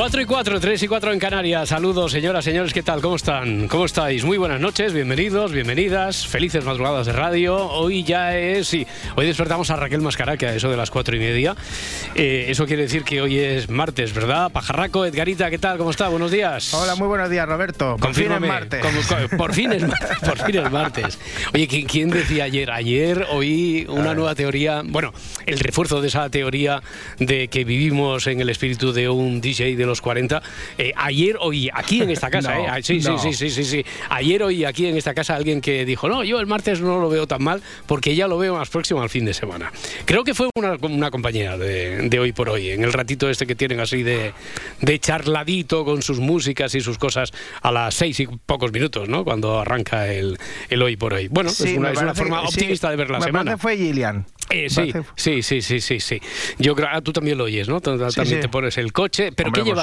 4 y 4, 3 y 4 en Canarias. Saludos, señoras, señores, ¿qué tal? ¿Cómo están? ¿Cómo estáis? Muy buenas noches, bienvenidos, bienvenidas, felices madrugadas de radio. Hoy ya es, sí, hoy despertamos a Raquel Mascaraque a eso de las 4 y media. Eh, eso quiere decir que hoy es martes, ¿verdad? Pajarraco, Edgarita, ¿qué tal? ¿Cómo está? Buenos días. Hola, muy buenos días, Roberto. Por fin es martes. por, fin es, por fin es martes. Oye, ¿quién decía ayer? Ayer oí una nueva teoría, bueno, el refuerzo de esa teoría de que vivimos en el espíritu de un DJ de los 40. Eh, ayer oí aquí en esta casa, eh, sí, sí, sí, sí, sí, sí. Ayer oí aquí en esta casa alguien que dijo, no, yo el martes no lo veo tan mal porque ya lo veo más próximo al fin de semana. Creo que fue una, una compañera de, hoy por hoy, en el ratito este que tienen así de, de charladito con sus músicas y sus cosas a las seis y pocos minutos, ¿no? Cuando arranca el, el hoy por hoy. Bueno, es, una, es una forma optimista de ver la semana. fue Gillian. Eh, sí, sí, sí, sí, sí, sí. Yo creo, ah, tú también lo oyes, ¿no? También te pones el coche. ¿Pero qué llevas?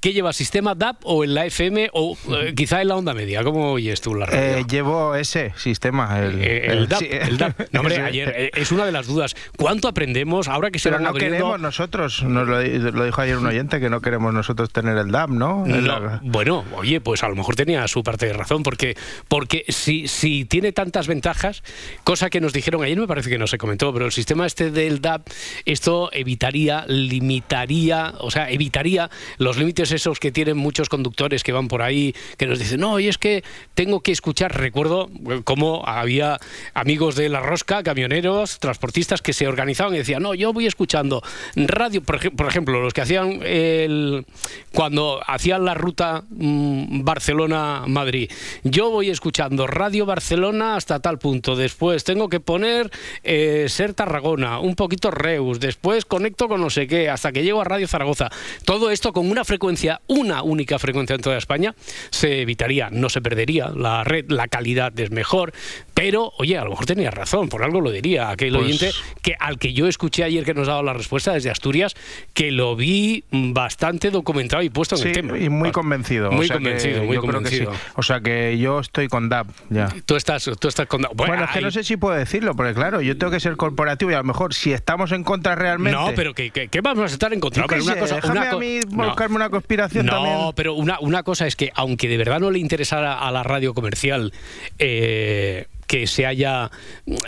¿Qué llevas? ¿Sistema DAP o en la FM o eh, quizá en la onda media? ¿Cómo oyes tú la radio? Eh, llevo ese sistema, el, el, DAP, el DAP. No, hombre, ayer es una de las dudas. ¿Cuánto aprendemos ahora que se Pero no queremos nosotros, nos lo, dijo ayer un oyente, que no queremos nosotros tener el DAP, ¿no? Bueno, oye, pues a lo mejor tenía su parte de razón, porque, porque si, si tiene tantas ventajas, cosa que nos dijeron ayer, me parece que no se comentó, pero el sistema este del DAP, esto evitaría, limitaría, o sea, evitaría los límites esos que tienen muchos conductores que van por ahí, que nos dicen, no, y es que tengo que escuchar, recuerdo cómo había amigos de la rosca, camioneros, transportistas que se organizaban y decían, no, yo voy escuchando radio, por, ejemplo, los que hacían el, cuando hacían la ruta mm, Barcelona-Madrid, yo voy escuchando Radio Barcelona hasta tal punto, después tengo que poner eh, ser Tarragona, un poquito Reus, después conecto con no sé qué, hasta que llego a Radio Zaragoza. Todo esto con una frecuencia, una única frecuencia en toda España, se evitaría, no se perdería la red, la calidad es mejor, pero, oye, a lo mejor tenía razón, por algo lo diría aquel pues oyente que al que yo escuché ayer que nos daba la respuesta desde Asturias, que lo vi bastante documentado y puesto en el tema. Y muy convencido. Muy convencido, muy convencido. O sea que yo estoy con DAP ya. Tú estás, tú estás con DAP. Bueno, es que no sé si puedo decirlo, porque claro, yo tengo que ser corporativo y a lo mejor si estamos en contra realmente. No, pero ¿qué, qué, vamos a estar en contra? Pero una cosa, déjame a mí buscarme una conspiración no, también. No, pero una, una cosa es que aunque de verdad no le interesara a la radio comercial eh, que se haya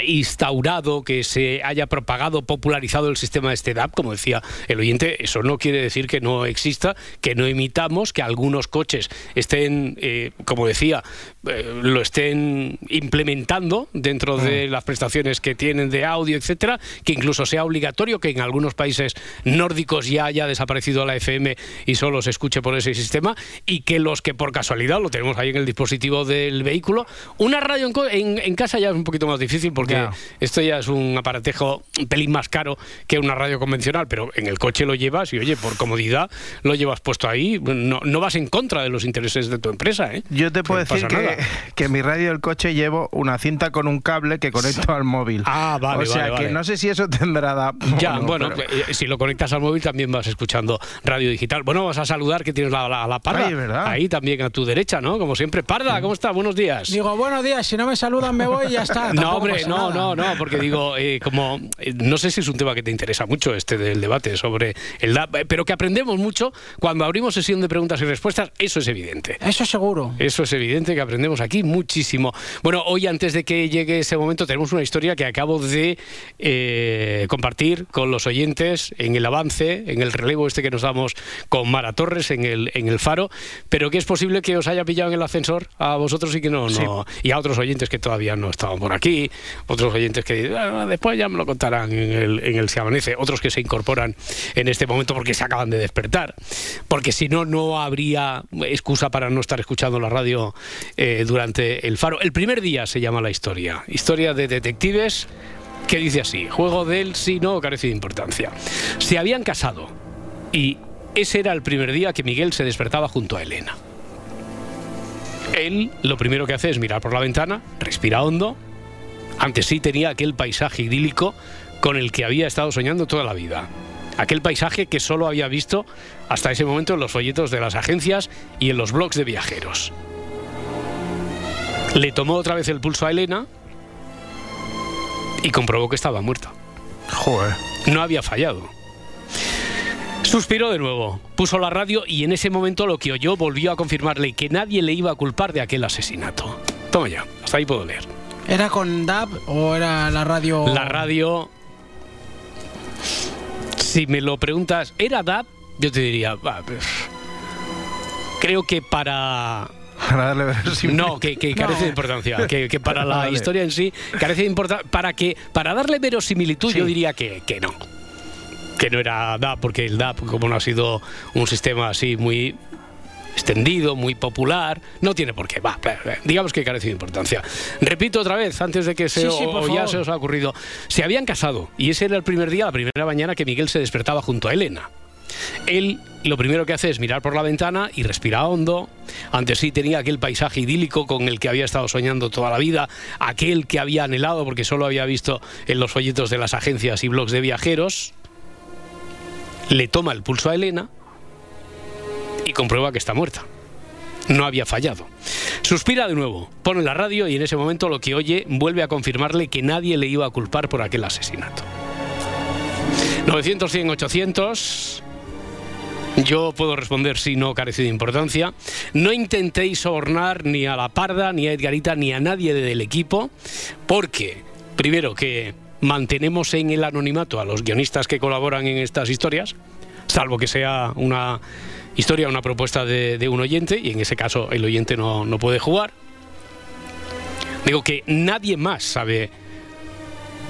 instaurado, que se haya propagado, popularizado el sistema de este DAP, como decía el oyente, eso no quiere decir que no exista, que no imitamos, que algunos coches estén, eh, como decía, eh, lo estén implementando dentro de mm. las prestaciones que tienen de audio, etcétera, que incluso sea obligatorio, que en algunos países nórdicos ya haya desaparecido la FM y solo se escuche por ese sistema, y que los que por casualidad lo tenemos ahí en el dispositivo del vehículo, una radio en en casa ya es un poquito más difícil porque esto ya es un aparatejo un pelín más caro que una radio convencional, pero en el coche lo llevas y oye, por comodidad lo llevas puesto ahí, no, no vas en contra de los intereses de tu empresa. ¿eh? Yo te puedo decir que, que, mi radio del coche llevo una cinta con un cable que conecto al móvil. Ah, vale. O sea que no sé si eso tendrá... Ya, bueno, eh, si lo conectas al móvil también vas escuchando radio digital. Bueno, vas a saludar que tienes la, la, la parda. Ahí también a tu derecha, ¿no? Como siempre. Parda, ¿cómo está? Buenos días. Digo, buenos días. Si no me saludan me voy y ya está. No, hombre, no, no, no, porque digo, eh, como eh, no sé si es un tema que te interesa mucho este del debate sobre el DAP, pero que aprendemos mucho cuando abrimos sesión de preguntas y respuestas, eso es evidente. Eso seguro. Eso es evidente que aprendemos aquí muchísimo. Bueno, hoy antes de que llegue ese momento tenemos una historia que acabo de compartir con los oyentes en el avance, en el relevo este que nos damos con Mara Torres en el, en el Faro, pero que es posible que os haya pillado en el ascensor a vosotros y que no, no y a otros oyentes que todavía todavía no estaban por aquí, otros oyentes que "Ah, después ya me lo contarán en el, en el Se Amanece, otros que se incorporan en este momento porque se acaban de despertar, porque si no, no habría excusa para no estar escuchando la radio eh, durante el faro. El primer día se llama la historia, historia de detectives que dice así, juego del sí, no, carece de importancia. Se habían casado y ese era el primer día que Miguel se despertaba junto a Elena. Él lo primero que hace es mirar por la ventana, respira hondo. Ante sí tenía aquel paisaje idílico con el que había estado soñando toda la vida. Aquel paisaje que solo había visto hasta ese momento en los folletos de las agencias y en los blogs de viajeros. Le tomó otra vez el pulso a Elena y comprobó que estaba muerta. Joder. No había fallado. Suspiró de nuevo, puso la radio y en ese momento lo que oyó volvió a confirmarle que nadie le iba a culpar de aquel asesinato. Toma ya, hasta ahí puedo leer. ¿Era con DAB o era la radio? La radio, si me lo preguntas, ¿era DAB? Yo te diría, "Va, pues, creo que para Para darle verosimilitud. no, que, que carece No. de importancia. Que, que para la Vale. historia en sí carece de importancia. Para que para darle verosimilitud, Sí. yo diría que, que no. Que no era DAP, porque el DAP, como no ha sido un sistema así muy extendido, muy popular, no tiene por qué. Va, digamos que carece de importancia. Repito otra vez, antes de que se Sí, o- sí, por o ya favor. se os ha ocurrido. Se habían casado y ese era el primer día, la primera mañana que Miguel se despertaba junto a Elena. Él lo primero que hace es mirar por la ventana y respira hondo. Ante sí tenía aquel paisaje idílico con el que había estado soñando toda la vida, aquel que había anhelado porque solo había visto en los folletos de las agencias y blogs de viajeros. Le toma el pulso a Elena y comprueba que está muerta. No había fallado. Suspira de nuevo, pone la radio y en ese momento lo que oye vuelve a confirmarle que nadie le iba a culpar por aquel asesinato. 900, 100, 800. Yo puedo responder si no carece de importancia. No intentéis sobornar ni a la Parda, ni a Edgarita, ni a nadie del equipo, porque, primero, que mantenemos en el anonimato a los guionistas que colaboran en estas historias, salvo que sea una historia, una propuesta de, de un oyente, y en ese caso el oyente no, no puede jugar. Digo que nadie más sabe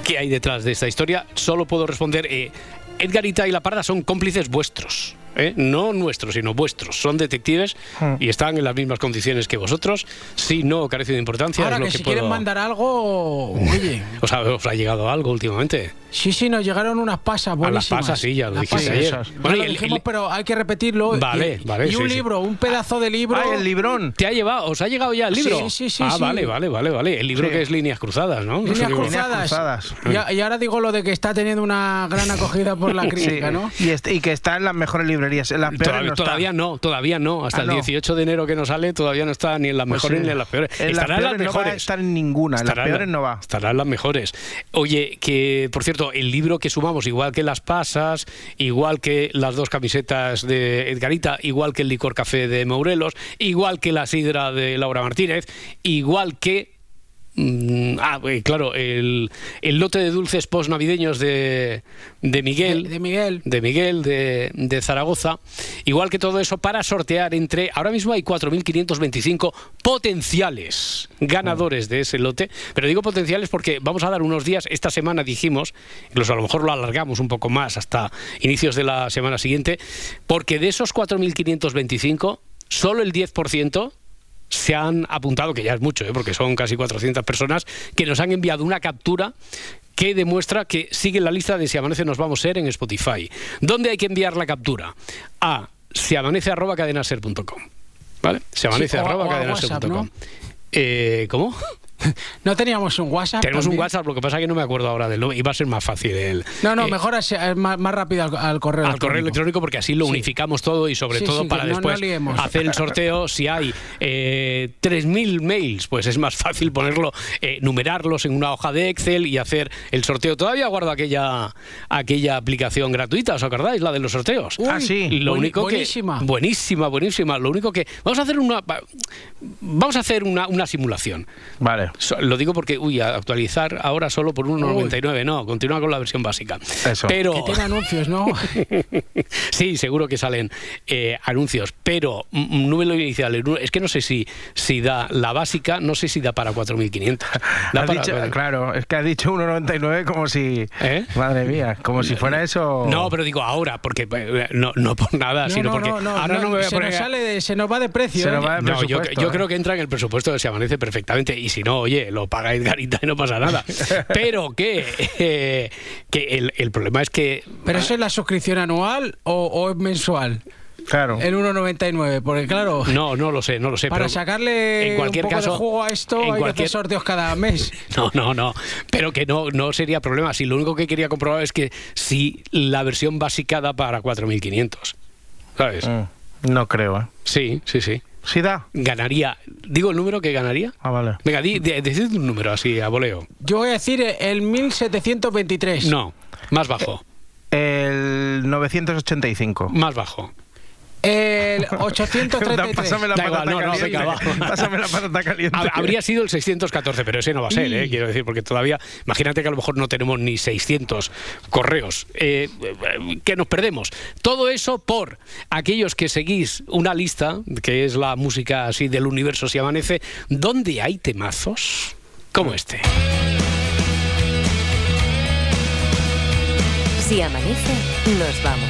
qué hay detrás de esta historia. Solo puedo responder, eh, Edgarita y La Parda son cómplices vuestros. ¿Eh? No nuestros, sino vuestros. Son detectives Hmm. y están en las mismas condiciones que vosotros. Si no carece de importancia, Ahora es lo que, que, si puedo... quieren mandar algo, oye. ¿Os ha, os ha llegado algo últimamente? Sí, sí, nos llegaron unas pasas A las buenísimas. pasas, sí, ya lo Las dijiste pasas. ayer. Bueno, lo y el- dijimos, el- pero hay que repetirlo. Vale, y, vale, Y un sí, sí. libro, un pedazo de libro. ¡Ay, el librón! ¿Te ha llevado? ¿Os ha llegado ya el libro? Sí, sí, sí, Ah, sí. vale, vale, vale, vale. El libro Sí. que es Líneas Cruzadas, ¿no? Líneas libro. cruzadas. cruzadas. Y, ahora digo lo de que está teniendo una gran acogida por la crítica, Sí, ¿no? y que está en las mejores librerías. En las peores Todavía, no todavía no, todavía no. Hasta Ah, el no. 18 de enero que nos sale, todavía no está ni en las Pues mejores sí. ni en las peores. En las Estará en las peores no va a mejores. estar en ninguna. En las Estará peores la- no va. Estarán las mejores. Oye, que por cierto, el libro que sumamos, igual que las pasas, igual que las dos camisetas de Edgarita, igual que el licor café de Mourelos, igual que la sidra de Laura Martínez, igual que. Mm, ah, eh, claro, el, el lote de dulces postnavideños de, de Miguel. De, de Miguel. de Miguel de, de Zaragoza. Igual que todo eso para sortear entre. Ahora mismo hay 4.525 potenciales ganadores de ese lote. Pero digo potenciales porque vamos a dar unos días. Esta semana dijimos, incluso a lo mejor lo alargamos un poco más hasta inicios de la semana siguiente, porque de esos 4.525, solo el 10% se han apuntado, que ya es mucho, ¿eh? porque son casi 400 personas, que nos han enviado una captura que demuestra que sigue la lista de Si Amanece Nos Vamos a Ser en Spotify. ¿Dónde hay que enviar la captura? A siamanece.cadenaser.com. ¿Vale? Siamanece Sí, o a- arroba o a cadenaser.com. WhatsApp, Eh, ¿Cómo? No teníamos un WhatsApp. Tenemos un? WhatsApp, lo que pasa es que no me acuerdo ahora del nombre. Iba a ser más fácil el. No, no, eh, mejor así, eh, más, más rápido al, al correo al correo electrónico porque así lo Sí. unificamos todo y sobre Sí, todo sí, para no- después no hacer el sorteo si hay eh, 3.000 mails pues es más fácil ponerlo eh, numerarlos en una hoja de Excel y hacer el sorteo todavía guardo aquella aquella aplicación gratuita ¿os acordáis? la de los sorteos Uy, Ah, sí. lo único buenísima. que buenísima buenísima lo único que vamos a hacer una vamos a hacer una, una simulación Vale. Lo digo porque, uy, actualizar ahora solo por 1,99. No, continúa con la versión básica. Eso. Pero, Que tiene anuncios, ¿no? sí, seguro que salen eh, anuncios, pero número inicial, es que no sé si, si da la básica, no sé si da para 4.500. Da Has para- claro, es que has dicho 1,99 como si... ¿Eh? Madre mía, como si fuera eso... No, pero digo ahora, porque eh, no, no por nada, No, sino no, porque no, no, ahora no, me voy a se, poner nos sale de- se nos va de precio. Se nos va de yo, yo ¿eh? creo que entra en el presupuesto Se Amanece perfectamente. Y si no, oye, lo paga Edgarita y no pasa nada. Pero que, eh, que el, el problema es que. ¿Pero eso es la suscripción anual o, o es mensual? Claro. El 1,99. Porque claro, No, no lo sé, no lo sé. para pero sacarle en cualquier un poco caso, de juego a esto en hay que cualquier- hacer sorteos cada mes. No, no, no. Pero que no, no sería problema. Si lo único que quería comprobar es que si la versión básica da para 4.500. ¿Sabes? Mm, No creo, ¿eh? Sí, sí, sí. ¿Sí da? Ganaría. ¿Digo el número que ganaría? Ah, vale. Venga, di, di- decid un número así, a voleo. Yo voy a decir el 1723. No, más bajo. El 985. Más bajo. El 833. Pásame la Da patata igual, no, no, caliente. venga, va. Pásame la patata caliente. Ha- Habría sido el 614, pero ese no va a ser, ¿eh? quiero decir, porque todavía, imagínate que a lo mejor no tenemos ni 600 correos, eh, eh, que nos perdemos. Todo eso por aquellos que seguís una lista, que es la música así del universo si amanece, donde hay temazos como este. Si amanece, nos vamos.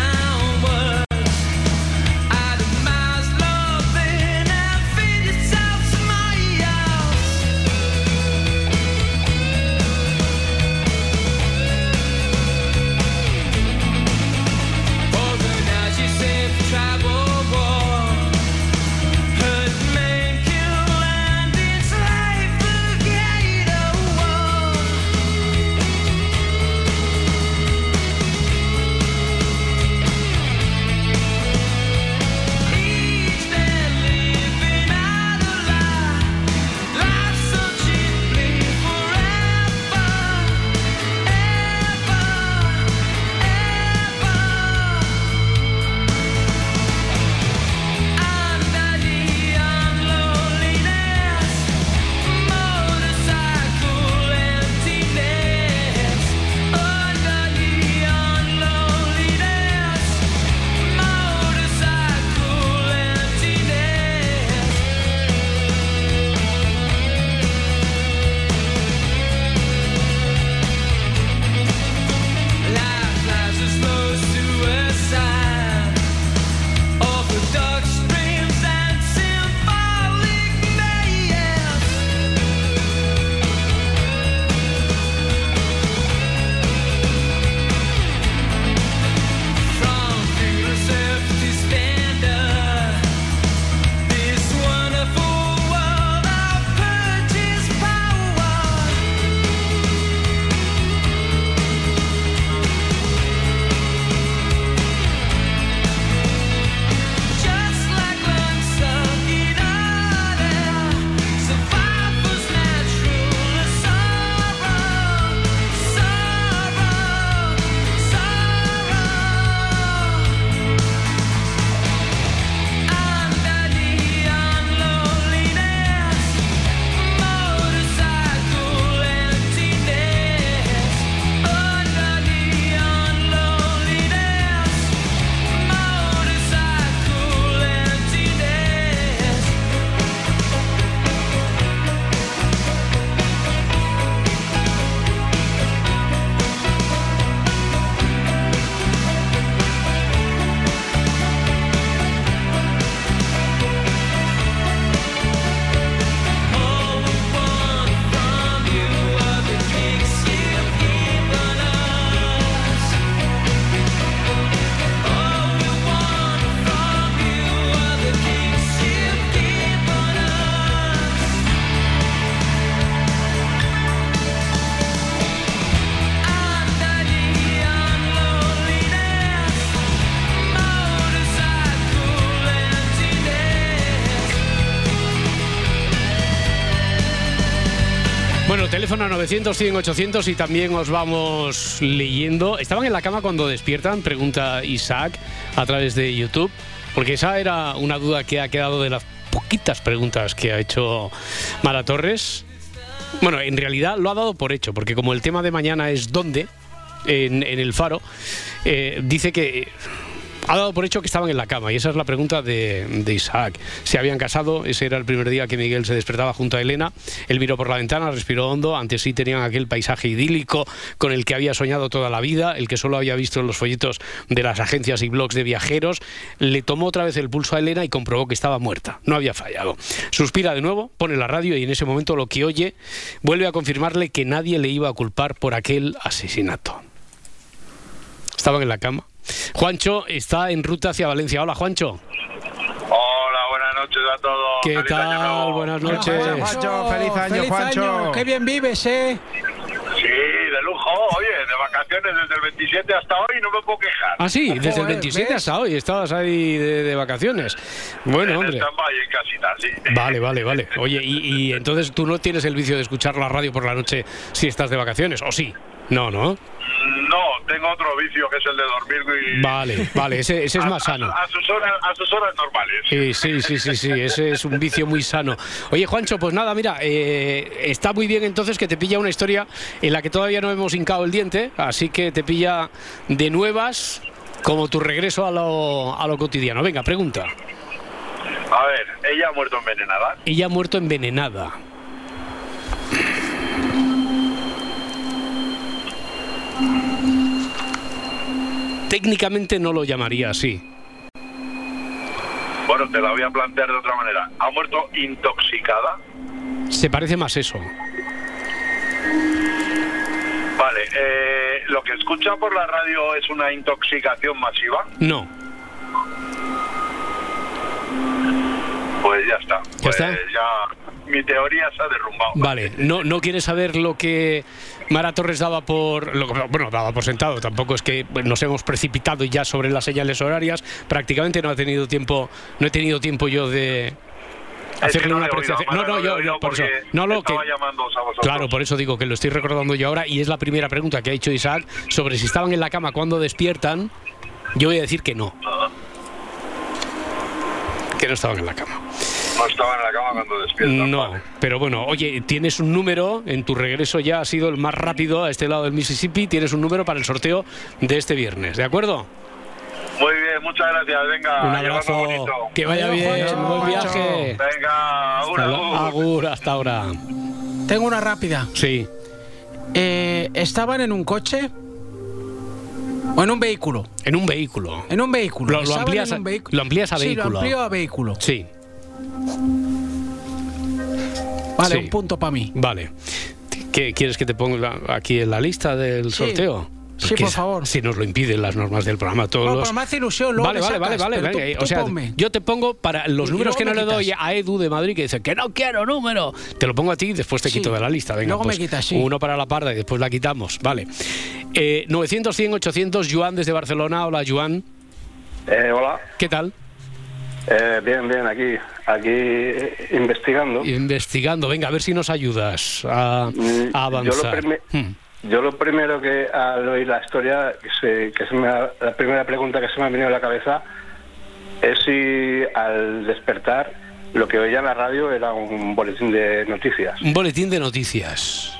Teléfono 900 100 800 y también os vamos leyendo. ¿Estaban en la cama cuando despiertan? Pregunta Isaac a través de YouTube. Porque esa era una duda que ha quedado de las poquitas preguntas que ha hecho Mara Torres. Bueno, en realidad lo ha dado por hecho, porque como el tema de mañana es dónde, en, en el faro, eh, dice que ha dado por hecho que estaban en la cama y esa es la pregunta de, Isaac. Se habían casado, ese era el primer día que Miguel se despertaba junto a Elena. Él miró por la ventana, respiró hondo. Antes sí tenían aquel paisaje idílico con el que había soñado toda la vida, el que solo había visto en los folletos de las agencias y blogs de viajeros. Le tomó otra vez el pulso a Elena y comprobó que estaba muerta. No había fallado. Suspira de nuevo, pone la radio y en ese momento lo que oye vuelve a confirmarle que nadie le iba a culpar por aquel asesinato. Estaban en la cama Juancho está en ruta hacia Valencia. Hola, Juancho. Hola, buenas noches a todos. ¿Qué feliz tal? Buenas noches. Hola, Juancho, feliz año, feliz Juancho. Año. Qué bien vives, ¿eh? Sí, de lujo. Oye, de vacaciones desde el 27 hasta hoy no me puedo quejar. Ah, sí, desde el 27 hasta hoy estabas ahí de, de vacaciones. Bueno, en hombre. en casita, sí. Vale, vale, vale. Oye, y, y entonces tú no tienes el vicio de escuchar la radio por la noche si estás de vacaciones, ¿o sí? No, no. No, tengo otro vicio que es el de dormir. Y... Vale, vale, ese, ese es más sano. A, a, sus horas, a sus horas normales. Sí, sí, sí, sí, sí, ese es un vicio muy sano. Oye, Juancho, pues nada, mira, eh, está muy bien entonces que te pilla una historia en la que todavía no hemos hincado el diente, así que te pilla de nuevas como tu regreso a lo, a lo cotidiano. Venga, pregunta. A ver, ella ha muerto envenenada. Ella ha muerto envenenada. Técnicamente no lo llamaría así. Bueno, te la voy a plantear de otra manera. ¿Ha muerto intoxicada? Se parece más eso. Vale, eh, ¿lo que escucha por la radio es una intoxicación masiva? No. Pues ya está. ¿Ya pues está? Ya mi teoría se ha derrumbado. Vale, no, no quieres saber lo que Mara Torres daba por. Lo, bueno, daba por sentado. Tampoco es que nos hemos precipitado ya sobre las señales horarias. Prácticamente no ha tenido tiempo. No he tenido tiempo yo de. Hacerle una apreciación. No, no, yo, yo por eso. No, lo que. Claro, por eso digo que lo estoy recordando yo ahora y es la primera pregunta que ha hecho Isaac sobre si estaban en la cama cuando despiertan. Yo voy a decir que no. Que no estaban en la cama. No estaba en la cama cuando despiertan. No, vale. pero bueno, oye, tienes un número, en tu regreso ya ha sido el más rápido a este lado del Mississippi, tienes un número para el sorteo de este viernes, ¿de acuerdo? Muy bien, muchas gracias. Venga, un abrazo, bonito. que vaya bien, Juancho. buen viaje. Venga, Hasta, agur, la- agur. agur, hasta ahora. Tengo una rápida. Sí, Eh, ¿Estaban en un coche? ¿O en un vehículo? en un vehículo. En un vehículo. Lo- lo amplías en a- un vehículo. lo amplías a Sí, vehículo. lo amplío a vehículo. Sí, Vale, Sí. un punto para mí. vale. ¿Qué, ¿Quieres que te ponga aquí en la lista del Sí. sorteo? Sí, por favor. Si nos lo impiden las normas del programa, todos No, los... pero me hace ilusión. Luego Vale, vale, vale, sacas, vale, vale. tú o sea, ponme. yo te pongo para los números que no le doy a Edu de Madrid que dice que no quiero número. Te lo pongo a ti y después te Sí. quito de la lista. Venga, Luego me pues, quitas, sí. uno para la parda y después la quitamos. Vale. Eh, 900, 100, 800, Joan desde Barcelona. Hola, Joan. Eh, hola, ¿Qué tal? Eh, bien, bien, aquí, aquí eh, investigando. Investigando. Venga, a ver si nos ayudas a, Mm, a avanzar. Yo lo, prime- Hmm. yo lo primero que al oír la historia, que se, que se me ha- la primera pregunta que se me ha venido a la cabeza es si al despertar lo que oía en la radio era un boletín de noticias. Un boletín de noticias.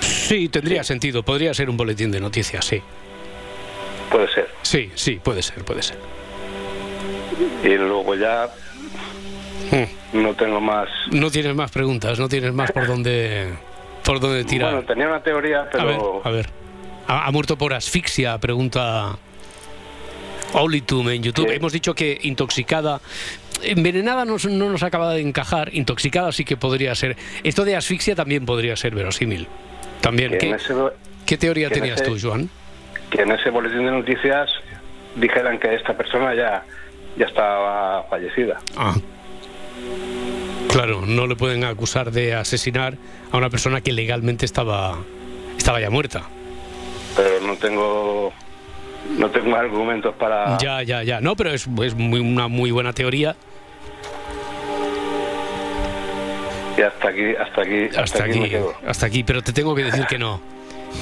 Sí, tendría sentido. Podría ser un boletín de noticias, sí. Puede ser. Sí, sí, puede ser, puede ser. Y luego ya Hmm. no tengo más. No tienes más preguntas, no tienes más por dónde por dónde tirar. Bueno, tenía una teoría, a ver, pero a ver. ¿Ha, muerto por asfixia? Pregunta Olitum en YouTube. Sí. Hemos dicho que intoxicada. Envenenada nos- no nos acaba de encajar. Intoxicada sí que podría ser. Esto de asfixia también podría ser verosímil. También. ¿Qué, ese, teoría tenías ese- tú, Joan? Que en ese boletín de noticias dijeran que esta persona ya, ya estaba fallecida. Ah. Claro, no le pueden acusar de asesinar a una persona que legalmente estaba estaba ya muerta. pero no tengo no tengo argumentos para Ya, ya, ya. No, pero es, es muy- una muy buena teoría. Y hasta aquí, hasta aquí, hasta, Hasta aquí, me aquí, quedo. hasta aquí, pero te tengo que decir que no.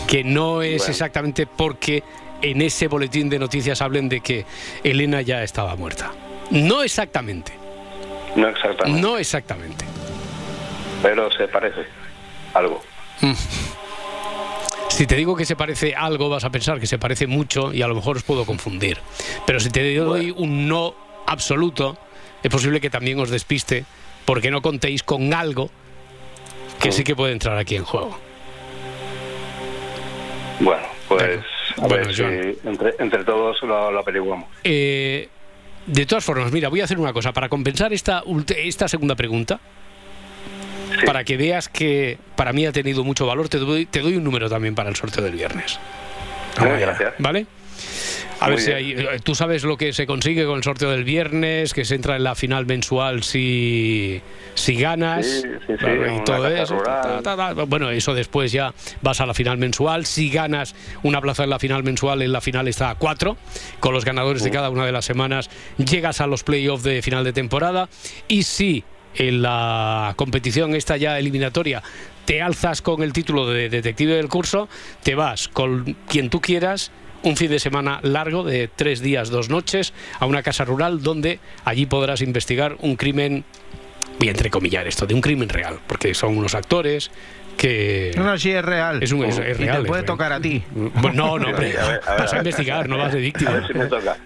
Que no es Bueno. exactamente porque en ese boletín de noticias hablen de que Elena ya estaba muerta. No exactamente, No exactamente, no exactamente. pero se parece algo. Si te digo que se parece algo, vas a pensar que se parece mucho y a lo mejor os puedo confundir. Pero si te doy un no absoluto, es posible que también os despiste porque no contéis con algo que sí que puede entrar aquí en juego. Bueno, pues Joan. si entre, entre todos lo, lo averiguamos. Eh, de todas formas, mira, voy a hacer una cosa. Para compensar esta, esta segunda pregunta, Sí. para que veas que para mí ha tenido mucho valor, te doy, te doy un número también para el sorteo del viernes. Muy Vaya, gracias. ¿Vale? A Muy ver si hay, eh, tú sabes lo que se consigue con el sorteo del viernes, que se entra en la final mensual si, si ganas Sí, sí, sí, y todo eso. rural. ta, ta, ta. Bueno, eso después ya vas a la final mensual. Si ganas una plaza en la final mensual, en la final está a cuatro. Con los ganadores de cada una de las semanas llegas a los playoffs de final de temporada. Y si en la competición esta ya eliminatoria te alzas con el título de detective del curso, te vas con quien tú quieras un fin de semana largo de tres días, dos noches, a una casa rural donde allí podrás investigar un crimen, voy a entrecomillar esto, de un crimen real, porque son unos actores que... No, no, sí es real. Es, un, es, es Y real. te puede es tocar a ti. Bueno, no, no, hombre, A ver, a ver, vas a a investigar, no vas de A víctima. ver si me toca.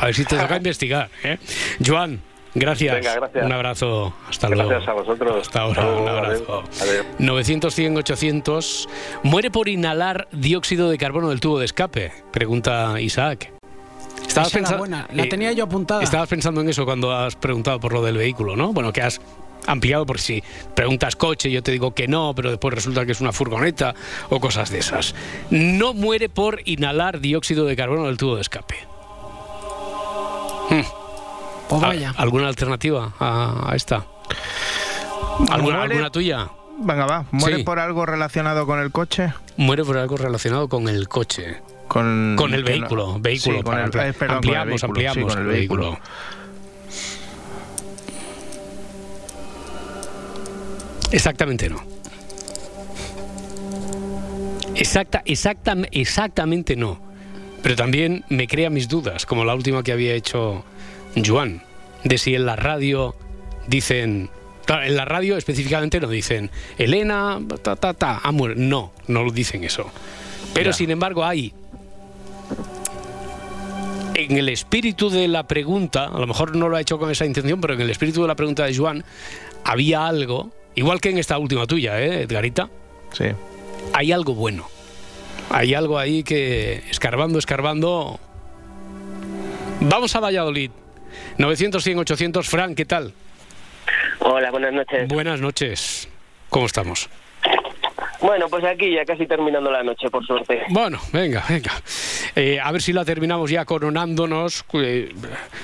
A ver si te toca investigar. ¿eh? Joan, gracias. Venga, gracias. Un abrazo. Hasta luego. Gracias a vosotros. Hasta ahora. Luego, Un abrazo. adiós. Adiós. 900, 100, 800. ¿Muere por inhalar dióxido de carbono del tubo de escape? Pregunta Isaac. Estabas Esa era pensa- buena, la eh, tenía yo apuntada. Estabas pensando en eso cuando has preguntado por lo del vehículo, ¿no? Bueno, que has ampliado por si preguntas coche, yo te digo que no, pero después resulta que es una furgoneta o cosas de esas. No muere por inhalar dióxido de carbono del tubo de escape. Pues ¿Al- vaya. ¿Alguna alternativa a, a esta? ¿Alguna, Muere- alguna tuya? Venga, va. ¿Muere Sí. por algo relacionado con el coche? Muere por algo relacionado con el coche. Con, Con el que no- vehículo, vehículo. Sí, con para el, ampli- eh, perdón, con el ampliamos, vehículo, sí, ampliamos con el el vehículo. vehículo. Exactamente no. Exacta, exacta, exactamente no. Pero también me crea mis dudas, como la última que había hecho Joan, de si en la radio dicen. Claro, en la radio específicamente no dicen Elena, ta, ta, ta, muerto". No, no lo dicen eso. Pero Ya. sin embargo hay en el espíritu de la pregunta, a lo mejor no lo ha hecho con esa intención, pero en el espíritu de la pregunta de Joan había algo, igual que en esta última tuya, ¿eh, Edgarita? Sí. Hay algo bueno. Hay algo ahí que, escarbando, escarbando... Vamos a Valladolid. 900, 100, 800. Fran, ¿qué tal? Hola, buenas noches. Buenas noches. ¿Cómo estamos? Bueno, pues aquí ya casi terminando la noche, por suerte. Bueno, venga, venga. Eh, a ver si la terminamos ya coronándonos. Eh,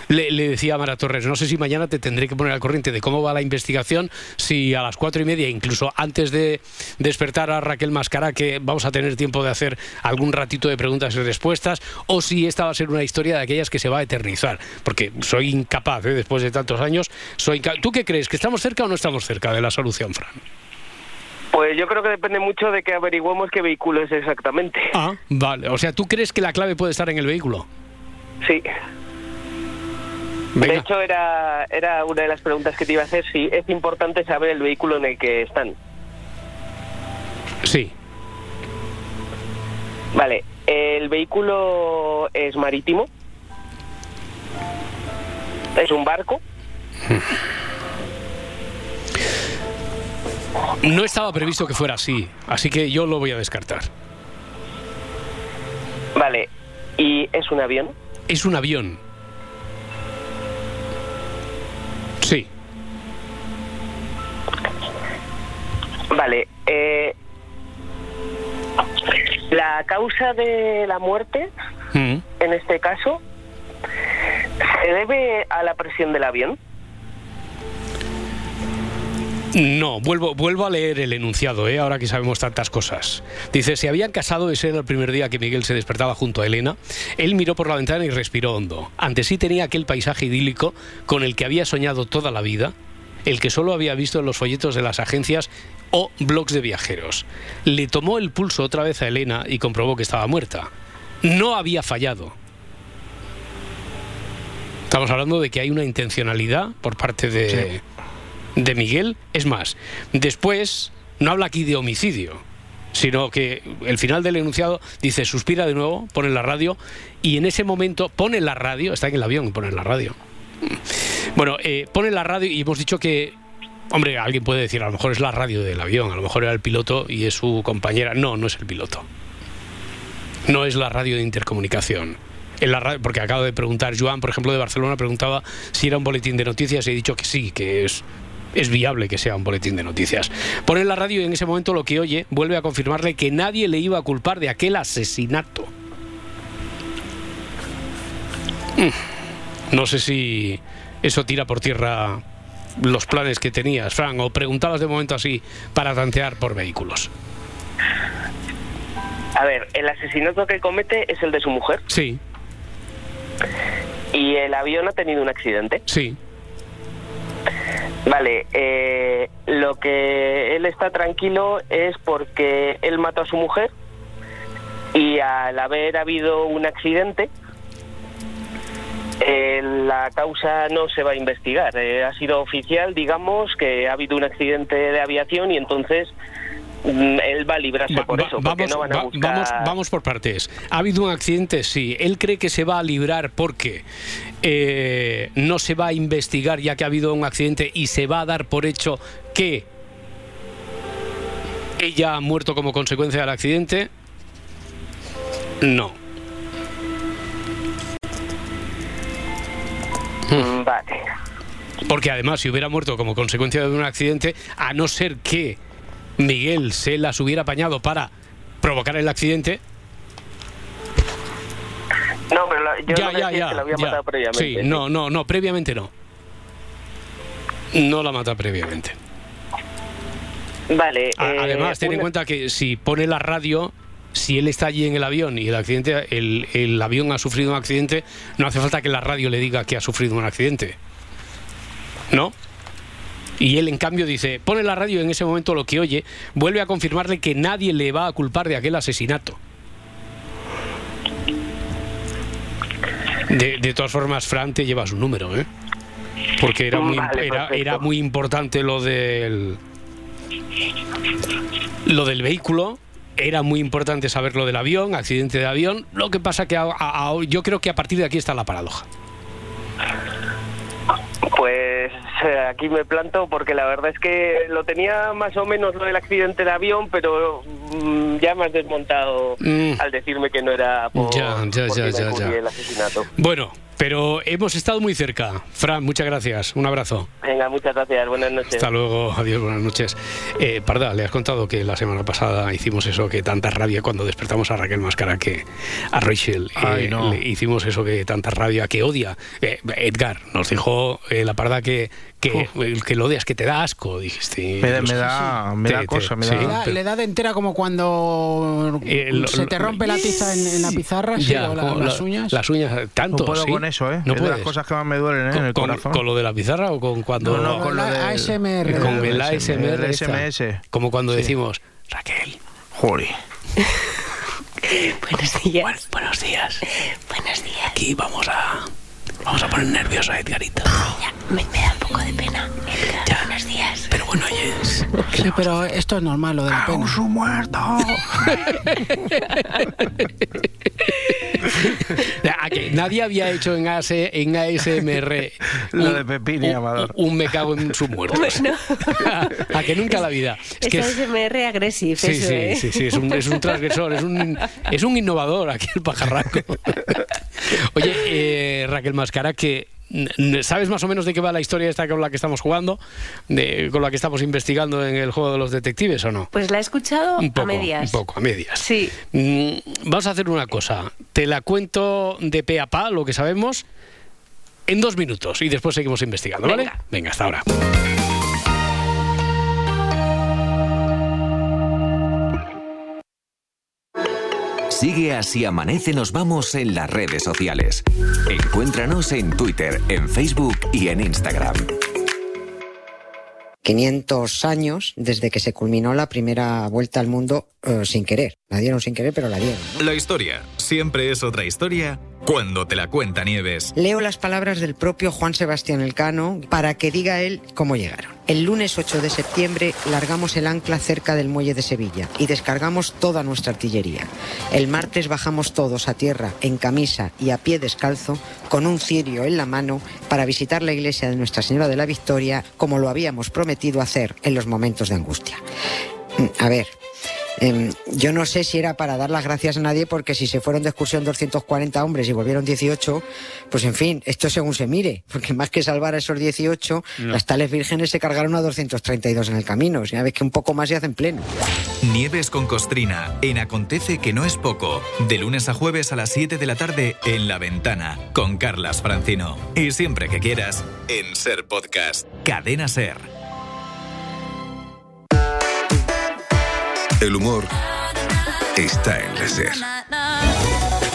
le, decía Mara Torres, no sé si mañana te tendré que poner al corriente de cómo va la investigación, si a las cuatro y media, incluso antes de despertar a Raquel Mascara, que vamos a tener tiempo de hacer algún ratito de preguntas y respuestas, o si esta va a ser una historia de aquellas que se va a eternizar. Porque soy incapaz, ¿eh? después de tantos años, soy ¿Tú qué crees? ¿Que estamos cerca o no estamos cerca de la solución, Fran? Pues yo creo que depende mucho de que averigüemos qué vehículo es exactamente. Ah, vale. O sea, ¿tú crees que la clave puede estar en el vehículo? Sí. Venga. De hecho, era, era una de las preguntas que te iba a hacer, si es importante saber el vehículo en el que están. Sí. Vale, el vehículo es marítimo. Es un barco. No estaba previsto que fuera así, así que yo lo voy a descartar. Vale, y es un avión. Es un avión. Sí. Vale, eh, la causa de la muerte, Mm. en este caso, se debe a la presión del avión. No, vuelvo, vuelvo a leer el enunciado, ¿eh? ahora que sabemos tantas cosas. Dice, se habían casado, ese era el primer día que Miguel se despertaba junto a Elena. Él miró por la ventana y respiró hondo. Ante sí tenía aquel paisaje idílico con el que había soñado toda la vida. el que solo había visto en los folletos de las agencias o blogs de viajeros. Le tomó el pulso otra vez a Elena y comprobó que estaba muerta. No había fallado. Estamos hablando de que hay una intencionalidad por parte de, de Miguel. Es más, después no habla aquí de homicidio, sino que el final del enunciado dice suspira de nuevo, pone la radio y en ese momento pone la radio, está en el avión, pone la radio. Bueno, eh, pone la radio y hemos dicho que Hombre, alguien puede decir, a lo mejor es la radio del avión, a lo mejor era el piloto y es su compañera. No, no es el piloto. No es la radio de intercomunicación. La radio, porque acabo de preguntar, Joan, por ejemplo, de Barcelona, preguntaba si era un boletín de noticias y he dicho que sí, que es, es viable que sea un boletín de noticias. Pone la radio y en ese momento lo que oye vuelve a confirmarle que nadie le iba a culpar de aquel asesinato. Mm. No sé si eso tira por tierra los planes que tenías, Fran, o preguntabas de momento así para tantear por vehículos. A ver, el asesinato que comete es el de su mujer. Sí. Y el avión ha tenido un accidente. Sí. Vale, eh, lo que él está tranquilo es porque él mató a su mujer y al haber habido un accidente, eh, la causa no se va a investigar. Eh, ha sido oficial, digamos, que ha habido un accidente de aviación y entonces él va a librarse Va- por va- eso, porque vamos, no van a buscar... vamos, vamos por partes. ¿Ha habido un accidente? Sí. ¿Él cree que se va a librar porque eh, no se va a investigar ya que ha habido un accidente y se va a dar por hecho que ella ha muerto como consecuencia del accidente? No. Mm, Vale. Porque además, si hubiera muerto como consecuencia de un accidente, a no ser que Miguel se las hubiera apañado para provocar el accidente, No, pero la- yo ya, no ya, ya. que la había matado previamente. Sí, no, no, no, previamente no. No la mata previamente. Vale. A- eh, Además, ten en cuenta que si pone la radio, si él está allí en el avión y el accidente, el, el avión ha sufrido un accidente, no hace falta que la radio le diga que ha sufrido un accidente. ¿No? Y él, en cambio, dice, pone la radio en ese momento lo que oye, vuelve a confirmarle que nadie le va a culpar de aquel asesinato. De, de todas formas, Fran te lleva su número, ¿eh? Porque era muy, Vale, era, muy importante lo del lo del vehículo. Era muy importante saber lo del avión, accidente de avión. Lo que pasa que a- a- a- yo creo que a partir de aquí está la paradoja. Pues aquí me planto porque la verdad es que lo tenía más o menos lo del accidente de avión, pero mm, ya me has desmontado Mm. al decirme que no era por, Ya, ya, por ya, quien ya, ocurría ya. el asesinato. Bueno, pero hemos estado muy cerca. Fran, muchas gracias. Un abrazo. Venga, muchas gracias, buenas noches. Hasta luego, adiós, buenas noches. Eh, Parda, le has contado que la semana pasada hicimos eso, que tanta rabia cuando despertamos a Raquel Máscara, que a Rachel eh, Ay, no. le hicimos eso, que tanta rabia, que odia. Eh, Edgar nos dijo eh, la Parda que, que, que lo odias, que te da asco, dijiste. Me, da- me da, me Te- da te- cosa, me sí. da... Le da, le da de entera como cuando Eh, lo- se te lo- rompe la tiza en, en la pizarra, sí, Ya, o la- las la- uñas. Las uñas, tanto. No puedo ¿sí? con eso, ¿eh? No es de las puedes. cosas que más me duelen, ¿eh? con, en el con- corazón. con lo de la pizarra o con cuando No, no, con lo La del- ASMR. con el ASMR el. SMS. como cuando decimos Raquel Joder. Buenos días. buenos días Buenos días. aquí vamos a vamos a poner nervioso a Edgarito Ya, me, me da un poco de pena. Edgar, Ya. Buenos días. pero bueno oyes Sí, pero esto es normal, lo de la pena. su muerto! que nadie había hecho en, AS, en ASMR Lo de Pepín y Amador. un, un me cago en su muerto Bueno. a que nunca en la vida es que Es es- ASMR agresivo, Sí, eso, sí, ¿eh? sí, sí, es un, es un transgresor, es un, es un innovador aquí el pajarraco. Oye, eh, Raquel Mascara, que ¿sabes más o menos de qué va la historia esta con la que estamos jugando? De, con la que estamos investigando en el juego de los detectives o no? Pues la he escuchado Un poco, a medias. un poco, a medias. Sí. Mm, vamos a hacer una cosa. Te la cuento de pe a pa, lo que sabemos, en dos minutos y después seguimos investigando, ¿vale? Venga. Venga, hasta ahora. Sigue así amanece nos vamos en las redes sociales. Encuéntranos en Twitter, en Facebook y en Instagram. 500 años desde que se culminó la primera vuelta al mundo eh, sin querer. La dieron sin querer, pero la dieron. ¿no? La historia siempre es otra historia cuando te la cuenta Nieves. Leo las palabras del propio Juan Sebastián Elcano para que diga él cómo llegaron. El lunes 8 de septiembre largamos el ancla cerca del muelle de Sevilla y descargamos toda nuestra artillería. El martes bajamos todos a tierra en camisa y a pie descalzo con un cirio en la mano para visitar la iglesia de Nuestra Señora de la Victoria como lo habíamos prometido hacer en los momentos de angustia. Mm, A ver, Em, yo no sé si era para dar las gracias a nadie, porque si se fueron de excursión 240 hombres y volvieron 18, pues en fin, esto según se mire, porque más que salvar a esos 18, No. las tales vírgenes se cargaron a 232 en el camino. O sea, ves que un poco más se hacen pleno. Nieves con Costrina en Acontece que no es poco. De lunes a jueves a las 7 de la tarde en La Ventana con Carlas Francino. Y siempre que quieras en Ser Podcast. Cadena Ser. El humor está en la SER.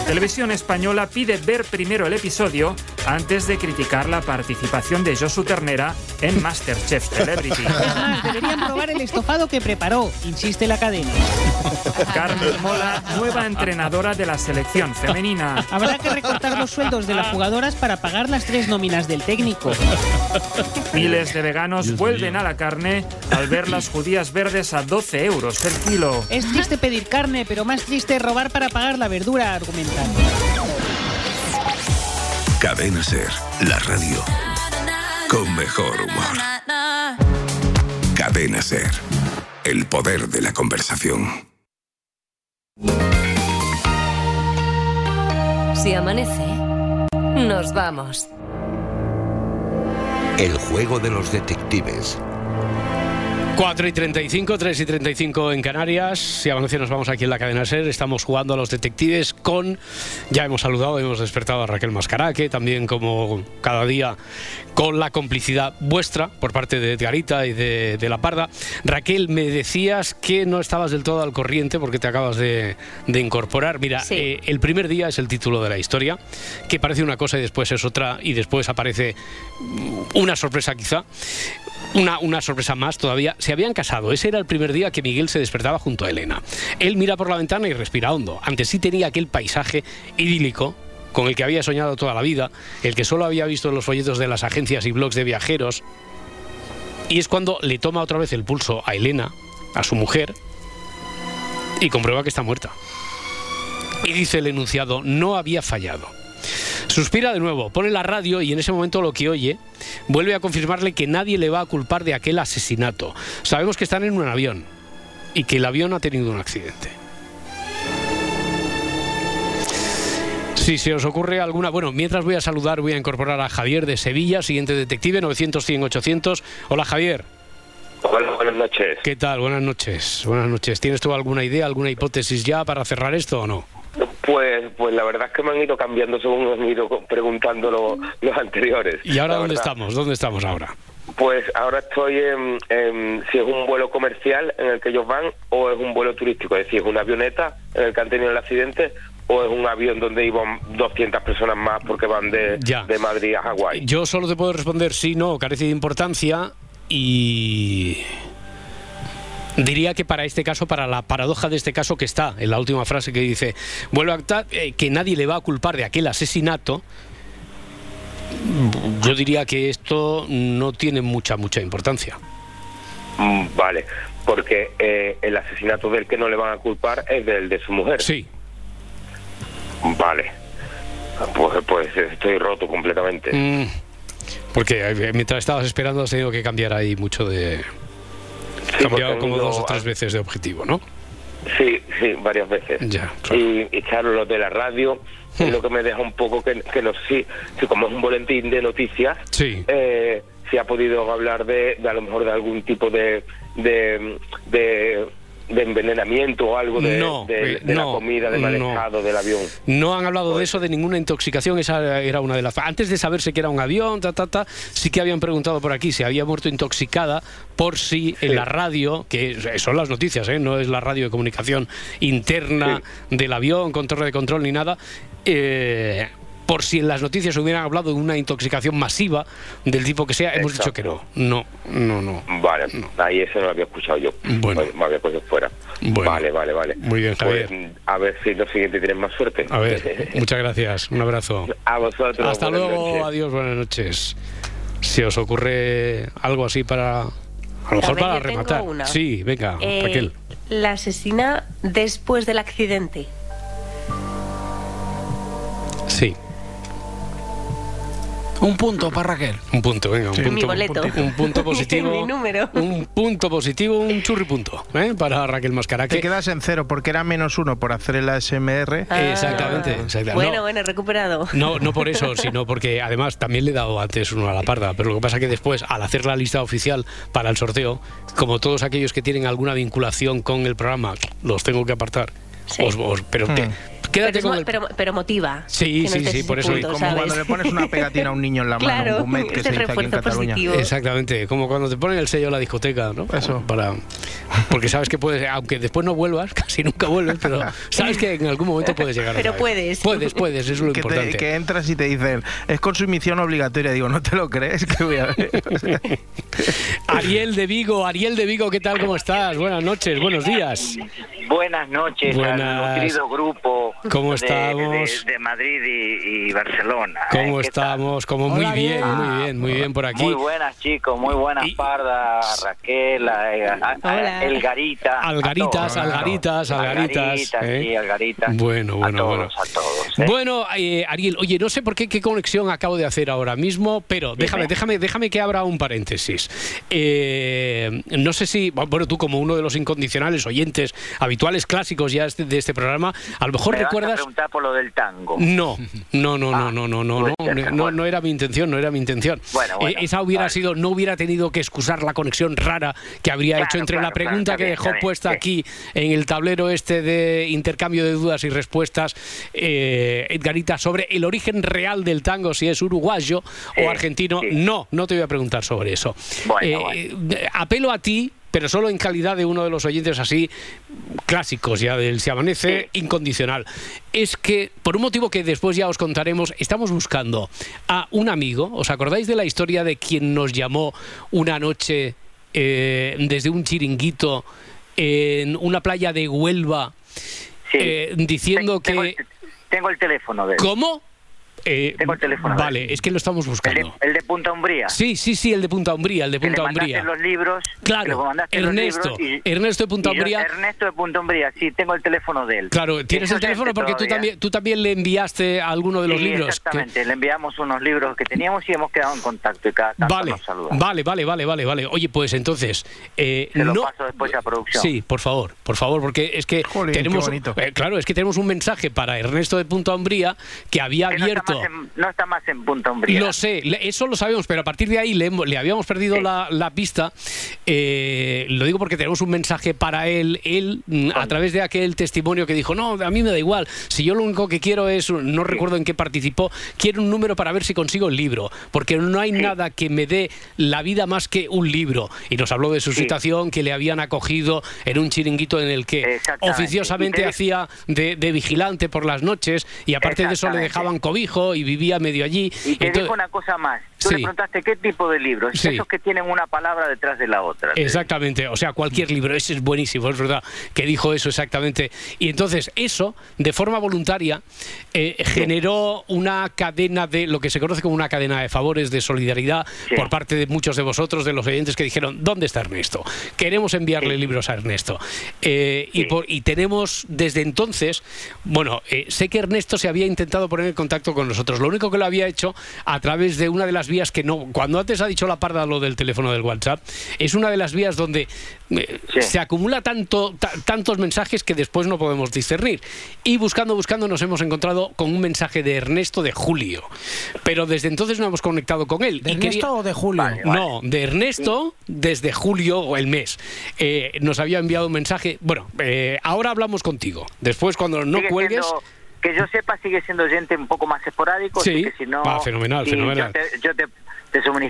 Televisión Española pide ver primero el episodio antes de criticar la participación de Josu Ternera en Masterchef Celebrity. Es más, deberían probar el estofado que preparó, insiste la cadena. Carmen Mola, nueva entrenadora de la selección femenina. Habrá que recortar los sueldos de las jugadoras para pagar las tres nóminas del técnico. Miles de veganos vuelven a la carne al ver las judías verdes a 12 euros el kilo. Es triste pedir carne, pero más triste robar para pagar la verdura, Cadena Ser, la radio con mejor humor. Cadena Ser, el poder de la conversación. Si amanece, nos vamos. El juego de los detectives. 4 y 35, 3 y 35 en Canarias. Si amanece nos vamos aquí en la cadena SER. Estamos jugando a los detectives con... Ya hemos saludado, hemos despertado a Raquel Mascaraque, también como cada día con la complicidad vuestra por parte de Edgarita y de, de La Parda. Raquel, me decías que no estabas del todo al corriente porque te acabas de, de incorporar. Mira, eh, el primer día es el título de la historia, que parece una cosa y después es otra y después aparece una sorpresa quizá. Una, una sorpresa más todavía. Se habían casado. Ese era el primer día que Miguel se despertaba junto a Elena. Él mira por la ventana y respira hondo. Antes sí tenía aquel paisaje idílico con el que había soñado toda la vida, el que solo había visto en los folletos de las agencias y blogs de viajeros. Y es cuando le toma otra vez el pulso a Elena, a su mujer, y comprueba que está muerta. Y dice el enunciado, no había fallado. Suspira de nuevo, pone la radio y en ese momento lo que oye vuelve a confirmarle que nadie le va a culpar de aquel asesinato. Sabemos que están en un avión y que el avión ha tenido un accidente. Si se os ocurre alguna, bueno, mientras voy a saludar, voy a incorporar a Javier de Sevilla, siguiente detective, 900 100 800. Hola Javier. Hola, buenas noches. ¿Qué tal? Buenas noches. Buenas noches. ¿Tienes tú alguna idea, alguna hipótesis ya para cerrar esto o no? Pues, pues la verdad es que me han ido cambiando según me han ido preguntando lo- los anteriores. ¿Y ahora dónde verdad. estamos? ¿Dónde estamos ahora? Pues ahora estoy en, en si es un vuelo comercial en el que ellos van o es un vuelo turístico, es decir, es una avioneta en el que han tenido el accidente o es un avión donde iban 200 personas más porque van de, Ya. de Madrid a Hawái. Yo solo te puedo responder sí, no, carece de importancia y diría que para este caso, para la paradoja de este caso que está en la última frase que dice, vuelvo a actar, eh, que nadie le va a culpar de aquel asesinato, yo diría que esto no tiene mucha, mucha importancia. Mm, Vale, porque eh, el asesinato del que no le van a culpar es del de su mujer. Sí. Vale. Pues, pues estoy roto completamente. Mm, porque eh, mientras estabas esperando has tenido que cambiar ahí mucho de... Cambiado como dos o tres veces de objetivo, ¿no? Sí, sí, varias veces. Ya, y, y claro, lo de la radio es lo que me deja un poco que, que no sé si, si como es un boletín de noticias, Sí. eh, si ha podido hablar de, de a lo mejor de algún tipo de, de, de, de envenenamiento o algo de, No, de- eh, de no, la comida, del no. estado del avión. No han hablado de eso, de ninguna intoxicación, esa era una de las... Antes de saberse que era un avión, ta, ta, ta, sí que habían preguntado por aquí si había muerto intoxicada por si en la radio, que son las noticias, ¿eh? no es la radio de comunicación interna del avión, con torre de control ni nada, eh, por si en las noticias hubieran hablado de una intoxicación masiva del tipo que sea, hemos dicho que no. No, no, no. Vale, ahí eso no lo había escuchado yo. Bueno. Me había puesto fuera. Bueno. Vale, vale, vale. Muy bien, Javier. Pues, a ver si lo siguiente tienes más suerte. A ver, muchas gracias. Un abrazo. A vosotros. Hasta buenas luego, noches. adiós, buenas noches. Si os ocurre algo así para. A lo mejor ver, para rematar. una. Sí, venga, Eh, Raquel. La asesina después del accidente. Sí. Un punto para Raquel. Un punto, venga, un Mi punto. boleto. Un punto positivo. Mi número. Un punto positivo, un churripunto, ¿eh? Para Raquel Mascara. Te que- quedas en cero porque era menos uno por hacer el ASMR. Ah. Exactamente, exactamente. Bueno, No, bueno, recuperado. No, no por eso, sino porque además también le he dado antes uno a la parda, pero lo que pasa que después, al hacer la lista oficial para el sorteo, como todos aquellos que tienen alguna vinculación con el programa, los tengo que apartar. Sí. Os- os- pero te- Hmm. Quédate pero, con mo- el... pero, pero motiva. Sí, sí, sí, por eso- punto, Como ¿sabes? cuando le pones una pegatina a un niño en la mano, Claro, un bumet que se dice aquí en Cataluña. positivo. Exactamente, como cuando te ponen el sello a la discoteca, ¿no? Eso. Para, porque sabes que puedes, aunque después no vuelvas, casi nunca vuelves, pero sabes que en algún momento puedes llegar. Pero puedes. Puedes, puedes, eso es lo que, te- importante. que entras y te dicen, es consumición obligatoria. Digo, ¿no te lo crees? Que voy a ver. O sea, Ariel de Vigo, Ariel de Vigo, ¿qué tal? ¿Cómo estás? Buenas noches, buenos días. Buenas noches Buenas. al nutrido grupo ¿Cómo de- estamos? De, de Madrid y, y Barcelona. ¿Cómo ¿eh? ¿Qué tal? estamos? Como muy Hola, bien, muy bien, muy bien por aquí. Muy buenas chicos, muy buenas Parda, Raquel, a- a- a- Elgarita. a Algaritas, algaritas, algaritas. Algaritas, ¿eh? sí, algaritas. Bueno, bueno, a todos, bueno. a todos. ¿eh? Bueno, eh, Ariel, oye, no sé por qué qué conexión acabo de hacer ahora mismo, pero déjame, déjame, déjame que abra un paréntesis. Eh, no sé si, bueno, tú como uno de los incondicionales oyentes habituales clásicos ya este- de este programa, a lo mejor Preguntar por lo del tango. No, no, no, no, no, no, no, no, ser, no, no era mi intención, no era mi intención. Bueno, bueno, Eh, esa hubiera sido, no hubiera tenido que excusar la conexión rara que habría Claro, hecho entre claro, la pregunta claro, que dejó puesta sí. aquí en el tablero este de intercambio de dudas y respuestas, eh, Edgarita, sobre el origen real del tango, si es uruguayo o argentino. No, no te voy a preguntar sobre eso. Bueno, Eh, Apelo a ti. Pero solo en calidad de uno de los oyentes así clásicos ya del Se Amanece, incondicional. Es que, por un motivo que después ya os contaremos, estamos buscando a un amigo. ¿Os acordáis de la historia de quien nos llamó una noche eh, desde un chiringuito en una playa de Huelva eh, diciendo que... Tengo el teléfono de él. ¿Cómo? Eh, Tengo el teléfono. Vale, es que lo estamos buscando. El de Punta Umbría. Sí, sí, sí, el de Punta Umbría, el de Que le Punta Umbría. los libros. Claro, que le mandaste los Ernesto, libros y- Ernesto de Punta y yo- Umbría. Ernesto de Punta Umbría, sí, tengo el teléfono de él. Claro, tienes Eso el teléfono porque tú también, tú también le enviaste alguno de los Sí, libros. que- Exactamente, le enviamos unos libros que teníamos y hemos quedado en contacto y cada tanto Vale, nos saluda. vale, vale, vale, vale, vale. Oye, pues entonces, eh, Se lo no. paso después a producción. Sí, por favor, por favor, porque es que qué tenemos, bonito. eh, claro, es que tenemos un mensaje para Ernesto de Punta Umbría que había Que no está, en, no está más en Punta Umbría. Lo sé, eso lo sabemos, pero a partir de ahí le, habíamos perdido la, la pista. Eh, lo digo porque tenemos un mensaje para él. Él, mm, a través de aquel testimonio que dijo, no, a mí me da igual. Si yo lo único que quiero es, no recuerdo en qué participó, quiero un número para ver si consigo el libro. Porque no hay nada que me dé la vida más que un libro. Y nos habló de su situación, que le habían acogido en un chiringuito en el que oficiosamente hacía de, de vigilante por las noches y aparte de eso le dejaban cobijo y vivía medio allí. Y te Entonces- digo una cosa más. Tú Sí. le preguntaste qué tipo de libros. Sí. Esos que tienen una palabra detrás de la otra. Exactamente, o sea, cualquier libro, ese es buenísimo, es verdad, que dijo eso exactamente. Y entonces eso, de forma voluntaria, eh, generó una cadena de, lo que se conoce como una cadena de favores, de solidaridad, por parte de muchos de vosotros, de los oyentes que dijeron, ¿dónde está Ernesto? Queremos enviarle libros a Ernesto. Eh, y, por- y tenemos desde entonces, bueno, eh, sé que Ernesto se había intentado poner en contacto con nosotros, lo único que lo había hecho a través de una de las vías que no, cuando antes ha dicho la parda lo del teléfono del WhatsApp, es una de las vías donde eh, se acumula tanto, ta- tantos mensajes que después no podemos discernir. Y buscando, buscando nos hemos encontrado con un mensaje de Ernesto de Julio. Pero desde entonces no hemos conectado con él. ¿De Y Ernesto quería- o de Julio? No, de Ernesto desde julio o el mes. Eh, nos había enviado un mensaje. Bueno, eh, ahora hablamos contigo. Después cuando no cuelgues... siendo- que yo sepa, sigue siendo oyente un poco más esporádico. Sí. que si no, Va, fenomenal, fenomenal. Yo te, yo te-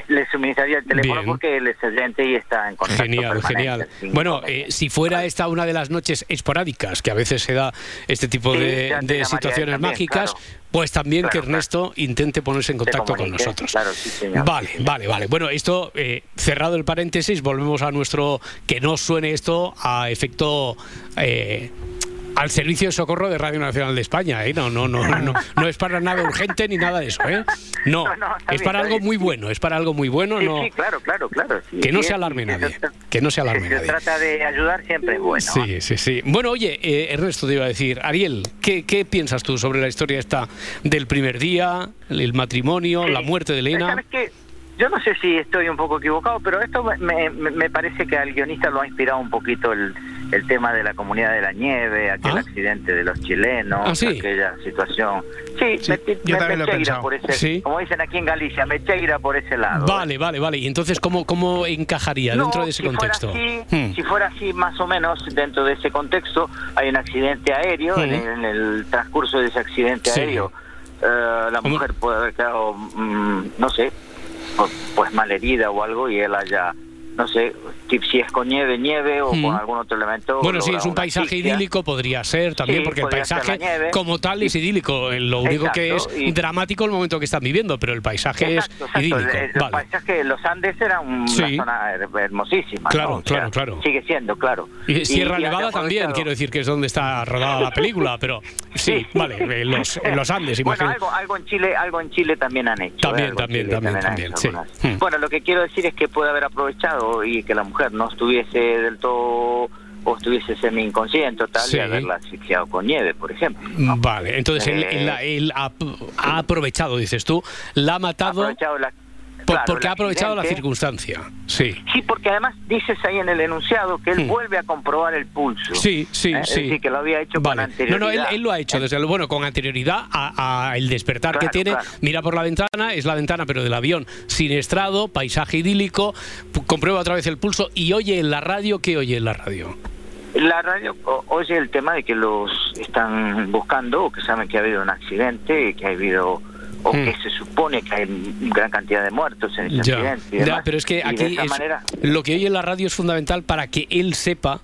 le suministraría el teléfono porque él es oyente y está en contacto. Genial, genial. Bueno, eh, si fuera esta una de las noches esporádicas, que a veces se da este tipo de, situaciones mágicas, pues también que Ernesto intente ponerse en contacto con nosotros. Vale, vale, vale. Bueno, esto, eh, cerrado el paréntesis, volvemos a nuestro, que no suene esto a efecto... Eh, al servicio de socorro de Radio Nacional de España, ¿eh? No, no, no, no, no es para nada urgente ni nada de eso, ¿eh? No, es para algo muy bueno, es para algo muy bueno, sí, no. Sí, claro, claro, claro. que no se alarme nadie, que no se alarme nadie. Se trata de ayudar siempre es bueno. Sí, sí, sí. Bueno, oye, eh, Ernesto te iba a decir, Ariel, ¿qué, ¿qué, piensas tú sobre la historia esta del primer día, el matrimonio, la muerte de Elena? Yo no sé si estoy un poco equivocado, pero esto me, me, parece que al guionista lo ha inspirado un poquito el, el tema de la comunidad de la nieve, aquel ¿Ah? accidente de los chilenos, ¿Ah, aquella situación. Sí, me, me, por ese, como dicen aquí en Galicia, me cheira por ese lado. Vale, vale, vale. ¿Y entonces cómo, cómo encajaría dentro de ese contexto? Hmm. Si fuera así, más o menos, dentro de ese contexto, hay un accidente aéreo, hmm. en, el transcurso de ese accidente aéreo, eh, la mujer puede haber quedado, mm, no sé, pues, pues mal herida o algo y él haya no sé, si es con nieve, nieve o con mm. algún otro elemento. Bueno, si es un paisaje idílico podría ser también, porque el paisaje como tal es idílico. Lo único que es dramático el momento que están viviendo, pero el paisaje es idílico. El, paisaje los Andes era una zona hermosísima. Claro, claro, claro. Sigue siendo, claro. Y Sierra Nevada también, quiero decir que es donde está rodada la película, pero sí, vale, en los, los Andes, imagino. Bueno, algo, algo, en Chile, algo en Chile también han hecho. También, ¿eh? también, también, también, hmm. Bueno, lo que quiero decir es que puede haber aprovechado y que la mujer no estuviese del todo o estuviese semi inconsciente o tal y haberla asfixiado con nieve, por ejemplo. Vale, entonces él, eh, ha, aprovechado, dices tú, la ha matado. Porque ha aprovechado la circunstancia. Sí. Sí, porque además dices ahí en el enunciado que él hmm. vuelve a comprobar el pulso. Sí, sí, ¿Eh? sí. que lo había hecho con anterioridad. No, no, él, lo ha hecho, desde luego, bueno, con anterioridad a, el despertar que tiene. Mira por la ventana, es la ventana, pero del avión, sin estrado, paisaje idílico, comprueba otra vez el pulso y oye en la radio, ¿qué oye en la radio? La radio oye el tema de que los están buscando o que saben que ha habido un accidente, que ha habido o hmm. que se supone que hay gran cantidad de muertos en ese accidente. ya, pero es que aquí lo que oye en la radio es fundamental para que él sepa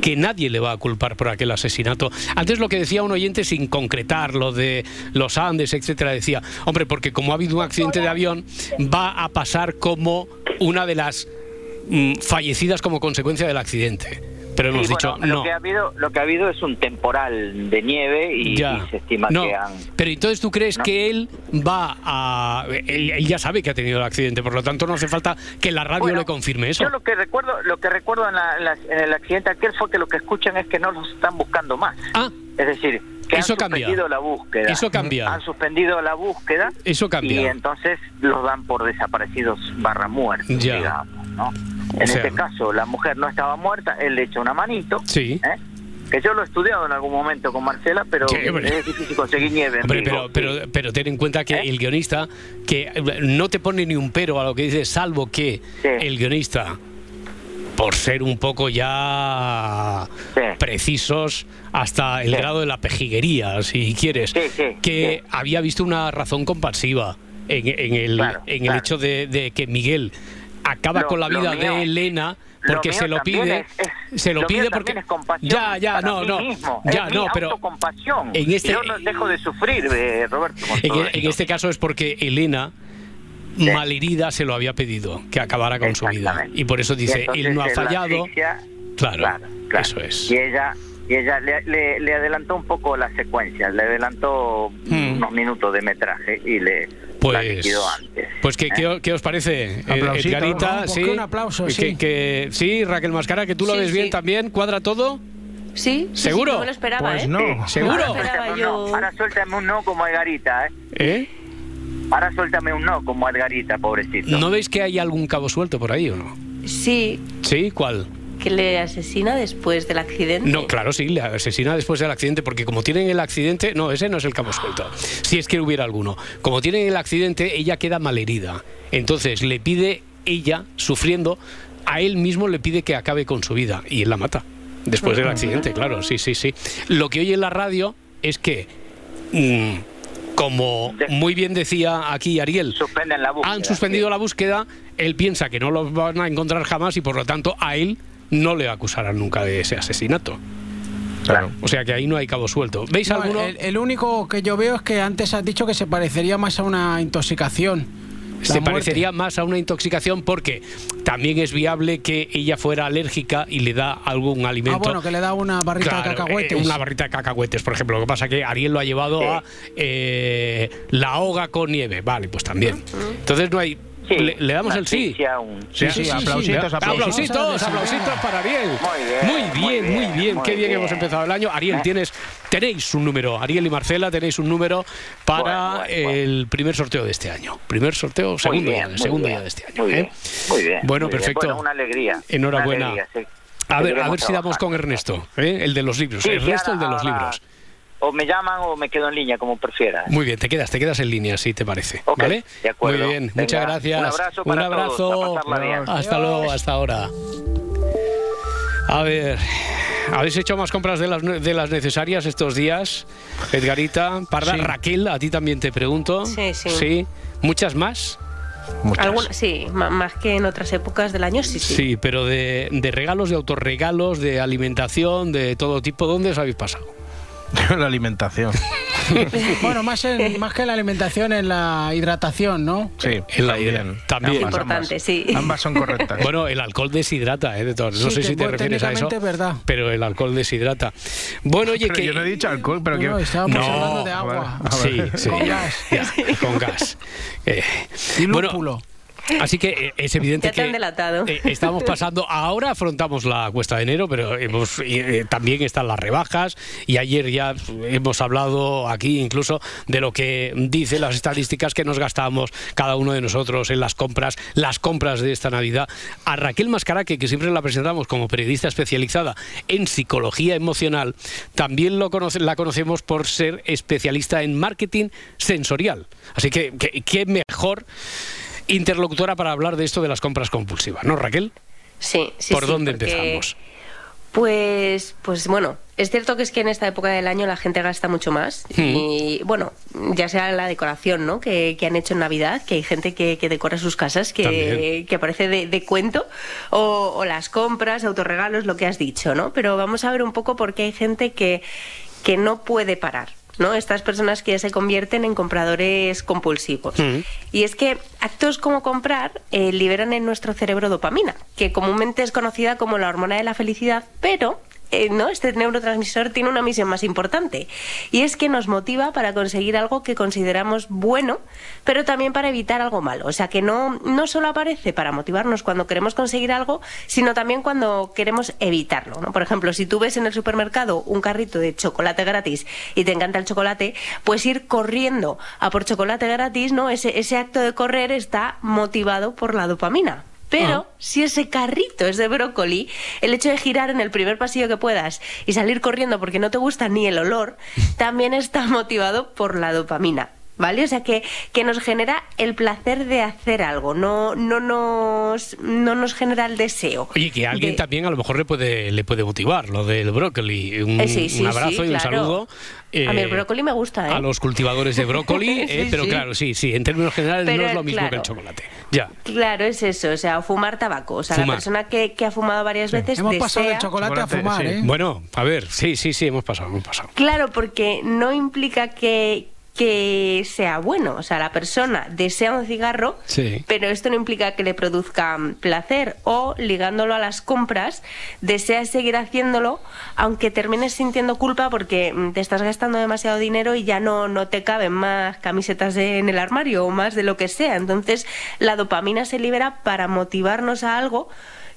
que nadie le va a culpar por aquel asesinato. Antes lo que decía un oyente sin concretar lo de los Andes, etcétera, decía, hombre, porque como ha habido un accidente de avión, va a pasar como una de las mm, fallecidas como consecuencia del accidente. Pero hemos dicho lo Que ha habido, lo que ha habido es un temporal de nieve y, se estima que han. Pero entonces tú crees que él va a. Él, ya sabe que ha tenido el accidente, por lo tanto no hace falta que la radio le confirme eso. Yo lo que recuerdo, lo que recuerdo en, el accidente aquel fue que lo que escuchan es que no los están buscando más. Ah. Es decir, que eso han suspendido la búsqueda. Eso cambia. Han suspendido la búsqueda. Eso cambia. Y entonces los dan por desaparecidos barra muertos, digamos, ¿no? En este caso, la mujer no estaba muerta, él le echa una manito. Sí. ¿eh? Que yo lo he estudiado en algún momento con Marcela, pero es difícil conseguir nieve. pero, pero, pero, ten en cuenta que ¿Eh? el guionista, que no te pone ni un pero a lo que dice, salvo que el guionista, por ser un poco ya precisos hasta el grado de la pejiguería, si quieres, que había visto una razón compasiva en, el, en el hecho de, de que Miguel acaba con la vida de Elena porque se lo pide se lo, pide porque ya ya no no ya no pero en este yo no dejo de sufrir eh, Roberto en, este caso es porque Elena malherida se lo había pedido que acabara con su vida. Y por eso dice él no ha fallado claro, eso es. Y ella y ella le, le, adelantó un poco la secuencia, le adelantó hmm. unos minutos de metraje y le pues, pues ¿qué, ¿eh? ¿qué, os parece, eh, Edgarita? ¿Sí? Un aplauso, sí. Que, sí, Raquel Mascara, que tú lo ves bien también, ¿cuadra todo? Sí, ¿seguro? no lo esperaba, pues ¿eh? no, ¿seguro? Ahora suéltame un no como Edgarita, ¿eh? ¿Eh? Ahora suéltame un no como Edgarita, pobrecito. ¿No veis que hay algún cabo suelto por ahí o no? Sí. ¿Sí? ¿Cuál? Que le asesina después del accidente. No, claro, sí, le asesina después del accidente, porque como tienen el accidente, no, ese no es el cabo suelto, si es que hubiera alguno. Como tienen el accidente, ella queda malherida. Entonces le pide ella, sufriendo, a él mismo le pide que acabe con su vida y él la mata. Después del accidente, claro, sí, sí, sí. Lo que oye en la radio es que mm, como muy bien decía aquí Ariel, Suspenden la búsqueda. han suspendido la búsqueda, él piensa que no lo van a encontrar jamás y por lo tanto a él no le acusarán nunca de ese asesinato. Claro. O sea que ahí no hay cabo suelto. ¿Veis No, alguno? el, el único que yo veo es que antes has dicho que se parecería más a una intoxicación. La se muerte. parecería más a una intoxicación porque también es viable que ella fuera alérgica y le da algún Ah, alimento. bueno, que le da una barrita Claro, de cacahuetes. eh, una barrita de cacahuetes, por ejemplo. Lo que pasa es que Ariel lo ha llevado a eh, la hoga con nieve. Vale, pues también. Entonces no hay. Le, le damos el sí. Un- Sí, sí, aplausitos, aplausitos. aplausitos, aplausitos para Ariel. Muy bien, muy bien, muy muy bien, Qué bien, bien. hemos empezado el año. Ariel, tienes, tenéis un número. Ariel y Marcela, tenéis un número para Bueno, bueno, el primer sorteo de este año. Primer sorteo, segundo, bien, muy segundo ya de este año. Muy ¿eh? bien, muy bien. Bueno, perfecto. Una alegría. Enhorabuena. Una alegría, sí. A ver, a ver si damos con Ernesto, ¿eh? el de los libros. Ernesto, el de los libros. O me llaman o me quedo en línea, como prefieras. Muy bien, te quedas, te quedas en línea, si te parece. ¿Vale? de acuerdo. Muy bien, Venga, muchas gracias. un abrazo Un para abrazo. todos, a pasarla bien. Hasta luego, hasta ahora. A ver, ¿habéis hecho más compras de las, de las necesarias estos días? Edgarita, Parda, Sí. Raquel, a ti también te pregunto. Sí, sí. ¿Sí? ¿Muchas más? Muchas. Alguna- sí, más que en otras épocas del año, sí, sí. Sí, pero de, de regalos, de autorregalos, de alimentación, de todo tipo, ¿dónde os habéis pasado? la alimentación. Bueno, más, en- más que la alimentación, en la hidratación, ¿no? Sí, En la también. también. Es importante, sí. Ambas son correctas. Bueno, el alcohol deshidrata, ¿eh? De todas. No Sí, sé que, si te bueno, refieres a eso. verdad. Pero el alcohol deshidrata. Bueno, oye, Pero que. yo no he dicho alcohol, pero que... No, estábamos No, hablando de agua. vale. Sí, sí. Con gas. Ya, con gas. Eh, Y bueno, lúpulo. Así que eh, es evidente Ya te han que delatado. eh, estamos pasando, ahora afrontamos la cuesta de enero, pero hemos, eh, también están las rebajas y ayer ya hemos hablado aquí incluso de lo que dicen las estadísticas que nos gastamos cada uno de nosotros en las compras, las compras de esta Navidad. A Raquel Mascaraque, que siempre la presentamos como periodista especializada en psicología emocional, también lo conoce- la conocemos por ser especialista en marketing sensorial. Así que- qué mejor interlocutora para hablar de esto de las compras compulsivas, ¿no, Raquel? Sí, sí, ¿Por sí, dónde porque, empezamos? Pues, pues bueno, es cierto que es que en esta época del año la gente gasta mucho más. Y bueno, ya sea la decoración ¿no? que, que han hecho en Navidad, que hay gente que, que decora sus casas, que, que parece de, de cuento, o, o las compras, autorregalos, lo que has dicho, ¿no? Pero vamos a ver un poco por qué hay gente que, que no puede parar. ¿No? Estas personas que ya se convierten en compradores compulsivos. Mm. Y es que actos como comprar eh, liberan en nuestro cerebro dopamina, que comúnmente es conocida como la hormona de la felicidad, pero eh, ¿no? este neurotransmisor tiene una misión más importante y es que nos motiva para conseguir algo que consideramos bueno, pero también para evitar algo malo. O sea que no, no solo aparece para motivarnos cuando queremos conseguir algo, sino también cuando queremos evitarlo. Por ejemplo, si tú ves en el supermercado un carrito de chocolate gratis y te encanta el chocolate, pues ir corriendo a por chocolate gratis, ¿no? Ese, ese acto de correr está motivado por la dopamina. Pero si ese carrito es de brócoli, el hecho de girar en el primer pasillo que puedas y salir corriendo porque no te gusta ni el olor, también está motivado por la dopamina. ¿Vale? O sea que, que nos genera el placer de hacer algo, no, no, nos, no nos genera el deseo. Oye, que a alguien de- también a lo mejor le puede, le puede motivar lo del brócoli. Un, Eh, sí, sí, un abrazo sí, y un claro. saludo. a mí eh, el brócoli me gusta, ¿eh? a los cultivadores de brócoli, eh, Sí, pero sí. claro, sí, sí, en términos generales no es lo mismo que el claro. chocolate. Ya. Claro, es eso, o sea, fumar tabaco. O sea, Fumar. la persona que, que ha fumado varias veces Hemos desea... pasado del chocolate a fumar, sí. ¿eh? Bueno, a ver, sí, sí, sí, hemos pasado, hemos pasado. Claro, porque no implica que, que sea bueno. O sea, la persona desea un cigarro, Sí. pero esto no implica que le produzca mm, placer. O, ligándolo a las compras, deseas seguir haciéndolo, aunque termines sintiendo culpa porque mm, te estás gastando demasiado dinero y ya no, no te caben más camisetas en el armario o más de lo que sea. Entonces, la dopamina se libera para motivarnos a algo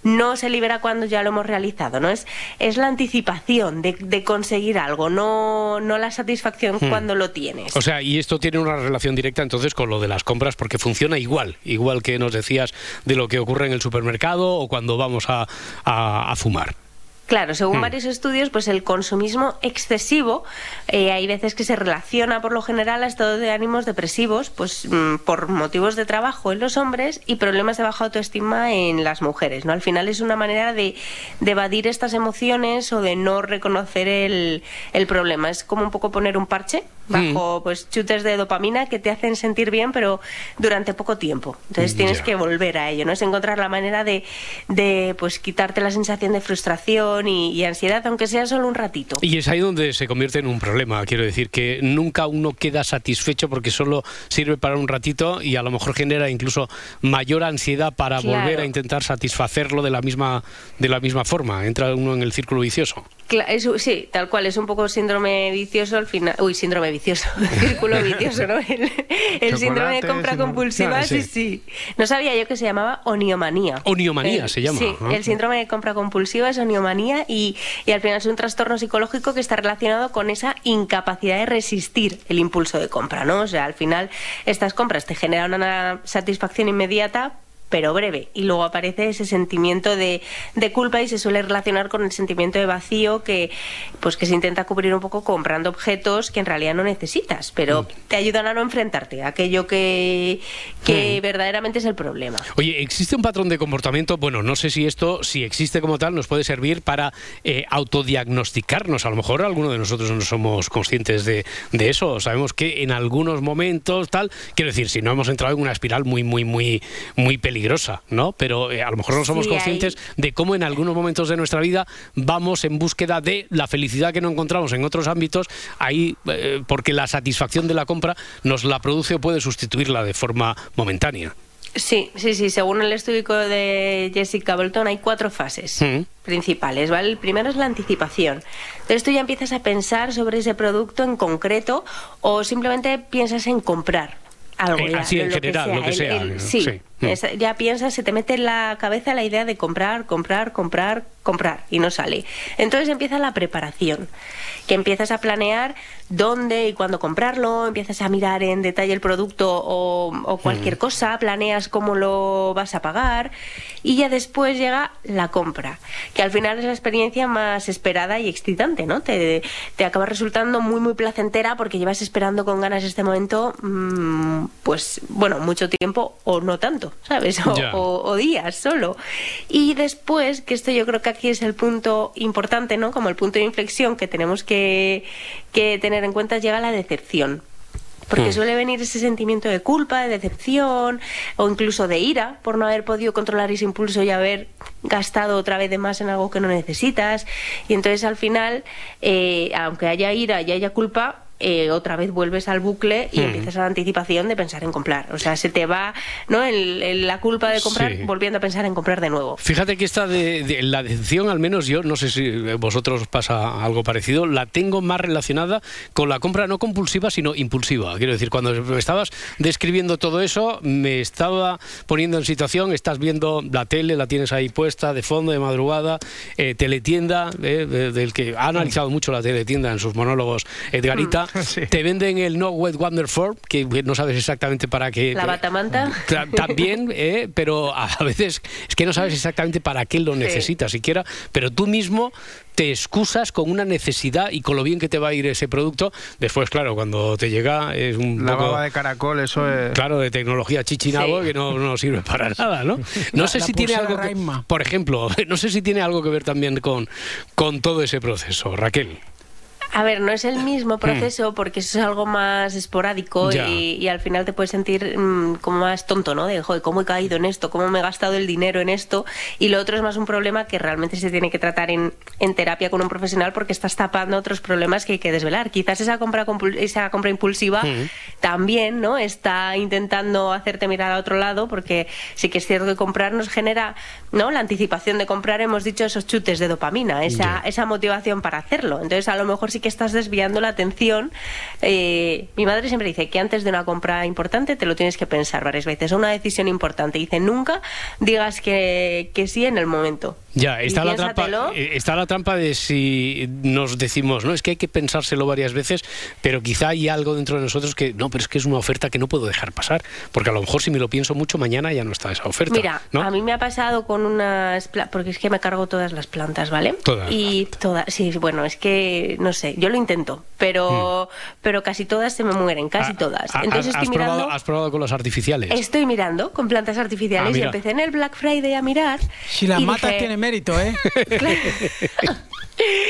no se libera cuando ya lo hemos realizado, ¿no? Es, es la anticipación de, de conseguir algo, no, no la satisfacción Hmm. cuando lo tienes. O sea, y esto tiene una relación directa entonces con lo de las compras porque funciona igual, igual que nos decías de lo que ocurre en el supermercado o cuando vamos a, a- a fumar. Claro, según Hmm. varios estudios, pues el consumismo excesivo eh, hay veces que se relaciona por lo general a estados de ánimos depresivos, pues mm, por motivos de trabajo en los hombres y problemas de baja autoestima en las mujeres. ¿no? Al final es una manera de, de evadir estas emociones o de no reconocer el, el problema. Es como un poco poner un parche bajo pues chutes de dopamina que te hacen sentir bien, pero durante poco tiempo. Entonces tienes que volver a ello, ¿no? Es encontrar la manera de, de pues quitarte la sensación de frustración y, y ansiedad, aunque sea solo un ratito. Y es ahí donde se convierte en un problema. Quiero decir que nunca uno queda satisfecho porque solo sirve para un ratito y a lo mejor genera incluso mayor ansiedad para Claro. volver a intentar satisfacerlo de la misma de la misma forma. Entra uno en el círculo vicioso. Es- sí, tal cual, es un poco síndrome vicioso al final. Uy, síndrome vicioso, círculo vicioso, ¿no? El, el síndrome de compra compulsiva, Claro, sí. sí. No sabía yo que se llamaba oniomanía. Oniomanía se llama. Sí, ¿no? el síndrome de compra compulsiva es oniomanía y, y al final es un trastorno psicológico que está relacionado con esa incapacidad de resistir el impulso de compra, ¿no? O sea, al final estas compras te generan una satisfacción inmediata pero breve y luego aparece ese sentimiento de, de culpa y se suele relacionar con el sentimiento de vacío que pues que se intenta cubrir un poco comprando objetos que en realidad no necesitas pero te ayudan a no enfrentarte a aquello que, que verdaderamente es el problema Oye, ¿existe un patrón de comportamiento? Bueno, no sé si esto, si existe como tal, nos puede servir para eh, autodiagnosticarnos. A lo mejor alguno de nosotros no somos conscientes de, de eso. Sabemos que en algunos momentos, tal, quiero decir, si no hemos entrado en una espiral muy, muy, muy, muy peligrosa, ¿no? Pero eh, a lo mejor no somos Sí, conscientes de cómo en algunos momentos de nuestra vida vamos en búsqueda de la felicidad que no encontramos en otros ámbitos, ahí, eh, porque la satisfacción de la compra nos la produce o puede sustituirla de forma momentánea. Sí, sí, sí. Según el estudio de Jessica Bolton, hay cuatro fases Mm. principales. ¿vale? El primero es la anticipación. Entonces tú ya empiezas a pensar sobre ese producto en concreto o simplemente piensas en comprar algo. Eh, ya, así en lo general, lo que sea, el- ¿no? sí. Sí. Mm. Es- ya piensas, se te mete en la cabeza la idea de comprar, comprar, comprar, comprar y no sale. Entonces empieza la preparación, que empiezas a planear dónde y cuándo comprarlo, empiezas a mirar en detalle el producto o, o cualquier Mm. cosa, planeas cómo lo vas a pagar y ya después llega la compra, que al final es la experiencia más esperada y excitante, ¿no? Te, te acaba resultando muy, muy placentera porque llevas esperando con ganas este momento, mm, pues bueno, mucho tiempo o no tanto, ¿sabes? O- o días solo. Y después, que esto yo creo que aquí es el punto importante, ¿no? Como el punto de inflexión que tenemos que, que tener en cuenta, llega la decepción. Porque Mm. suele venir ese sentimiento de culpa, de decepción o incluso de ira por no haber podido controlar ese impulso y haber gastado otra vez de más en algo que no necesitas. Y entonces al final, eh, aunque haya ira y haya culpa, eh, otra vez vuelves al bucle y Mm. empiezas a la anticipación de pensar en comprar. O sea, se te va ¿no? el- el- la culpa de comprar Sí. volviendo a pensar en comprar de nuevo. Fíjate que esta de, de la decepción, al menos yo, no sé si vosotros os pasa algo parecido, la tengo más relacionada con la compra no compulsiva, sino impulsiva. Quiero decir, cuando me estabas describiendo todo eso, me estaba poniendo en situación, estás viendo la tele, la tienes ahí puesta de fondo, de madrugada, eh, teletienda, eh, de- del que ha analizado mucho la teletienda en sus monólogos Edgarita, te venden el No Wet Wonder 4, que no sabes exactamente para qué. La batamanta. Tra- También, eh, pero a veces es que no sabes exactamente para qué lo Sí. necesitas siquiera, pero tú mismo te excusas con una necesidad y con lo bien que te va a ir ese producto. Después, claro, cuando te llega es un La poco... baba de caracol, eso es... Claro, de tecnología chichinabo Sí. que no, no sirve para nada, ¿no? No La- sé la si tiene algo que, por ejemplo, no sé si tiene algo que ver también con, con todo ese proceso, Raquel. A ver, no es el mismo proceso porque eso es algo más esporádico y, y al final te puedes sentir mm, como más tonto, ¿no? De, joder, ¿cómo he caído en esto? ¿Cómo me he gastado el dinero en esto? Y lo otro es más un problema que realmente se tiene que tratar en, en terapia con un profesional porque estás tapando otros problemas que hay que desvelar. Quizás esa compra, esa compra impulsiva Mm. también, ¿no? Está intentando hacerte mirar a otro lado porque sí que es cierto que comprar nos genera, ¿no? La anticipación de comprar, hemos dicho, esos chutes de dopamina, esa, esa motivación para hacerlo. Entonces, a lo mejor sí que estás desviando la atención. Eh, mi madre siempre dice que antes de una compra importante te lo tienes que pensar varias veces. Una decisión importante. Dice, nunca digas que, que sí en el momento. Ya, está la, trampa, eh, está la trampa de si nos decimos, no, es que hay que pensárselo varias veces, pero quizá hay algo dentro de nosotros que, no, pero es que es una oferta que no puedo dejar pasar, porque a lo mejor si me lo pienso mucho, mañana ya no está esa oferta. Mira, ¿no? a mí me ha pasado con unas porque es que me cargo todas las plantas, ¿vale? Todas. Y todas, sí, bueno, es que no sé, yo lo intento, pero pero casi todas se me mueren, casi todas. Hmm. Ah, Entonces has, estoy has probado, mirando has probado con los artificiales. Estoy mirando con plantas artificiales Ah, y empecé en el Black Friday a mirar. Si las y matas dije- tiene mérito, ¿eh?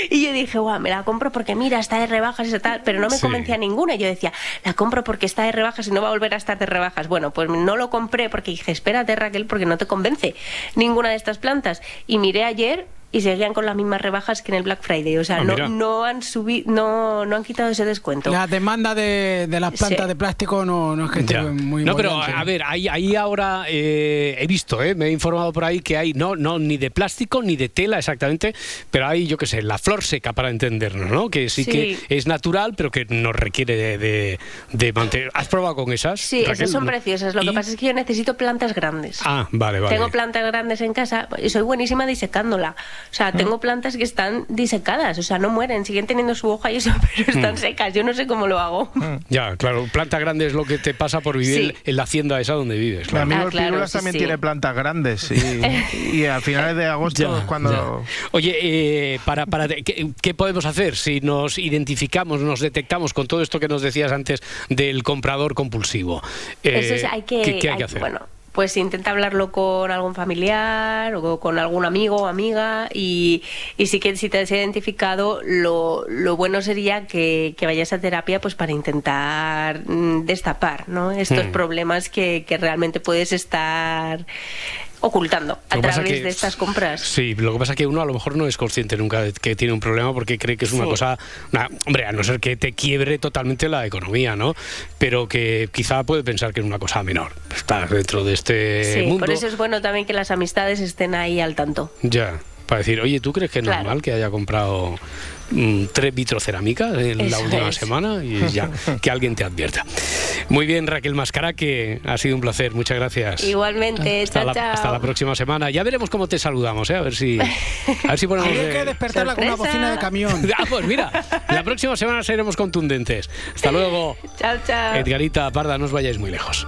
Y yo dije, guau, me la compro porque mira, está de rebajas y tal, pero no me Sí. convencía ninguna. Yo decía, la compro porque está de rebajas y no va a volver a estar de rebajas. Bueno, pues no lo compré porque dije, espérate Raquel, porque no te convence ninguna de estas plantas. Y miré ayer y seguían con las mismas rebajas que en el Black Friday. O sea, Ah, no, han subido, no, no han quitado ese descuento. La demanda de, de las plantas Sí. de plástico no, no es que esté Ya. muy no, pero a ver, ahí, ahí ahora eh, he visto, eh, me he informado por ahí que hay no, no ni de plástico ni de tela exactamente, pero hay, yo qué sé, la flor seca para entendernos, ¿no? Que sí, Sí. que es natural, pero que nos requiere de, de, de mantener. ¿Has probado con esas? Sí, Raquel? esas son ¿No? preciosas. Lo ¿Y? que pasa es que yo necesito plantas grandes. Ah, vale, vale. Tengo plantas grandes en casa y soy buenísima disecándola. O sea, Mm. tengo plantas que están disecadas, o sea, no mueren, siguen teniendo su hoja y eso, pero están Mm. secas. Yo no sé cómo lo hago. Ya, claro, planta grande es lo que te pasa por vivir Sí. en la hacienda esa donde vives. Mi claro. amigo Ah, claro, sí, también sí. tiene plantas grandes y, y a finales de agosto Ya, es cuando... ya. Oye, eh, para, para, ¿qué, qué podemos hacer si nos identificamos, nos detectamos con todo esto que nos decías antes del comprador compulsivo? Eh, Eso es, hay que, ¿qué, qué hay hay- que hacer? Bueno, pues intenta hablarlo con algún familiar o con algún amigo o amiga y, y sí que si te has identificado, lo, lo bueno sería que, que vayas a terapia pues para intentar mm, destapar ¿no? estos Mm. problemas que, que realmente puedes estar ocultando a través que- de estas compras. Sí, lo que pasa es que uno a lo mejor no es consciente nunca de que tiene un problema porque cree que es una Sí. cosa, una- hombre, a no ser que te quiebre totalmente la economía, ¿no? Pero que quizá puede pensar que es una cosa menor. Estás dentro de este Sí, mundo. por eso es bueno también que las amistades estén ahí al tanto. Ya, para decir, oye, ¿tú crees que es Claro. normal que haya comprado mm, tres vitrocerámicas en la Eso última es. semana? Y ya, que alguien te advierta. Muy bien, Raquel Mascara, que ha sido un placer. Muchas gracias. Igualmente, Hasta chao, la, chao. hasta la próxima semana. Ya veremos cómo te saludamos, ¿eh? A ver si, a ver si ponemos. De- que despertarla con una bocina de camión. Ah, pues mira, la próxima semana seremos contundentes. Hasta luego. Chao, chao. Edgarita, Parda, no os vayáis muy lejos.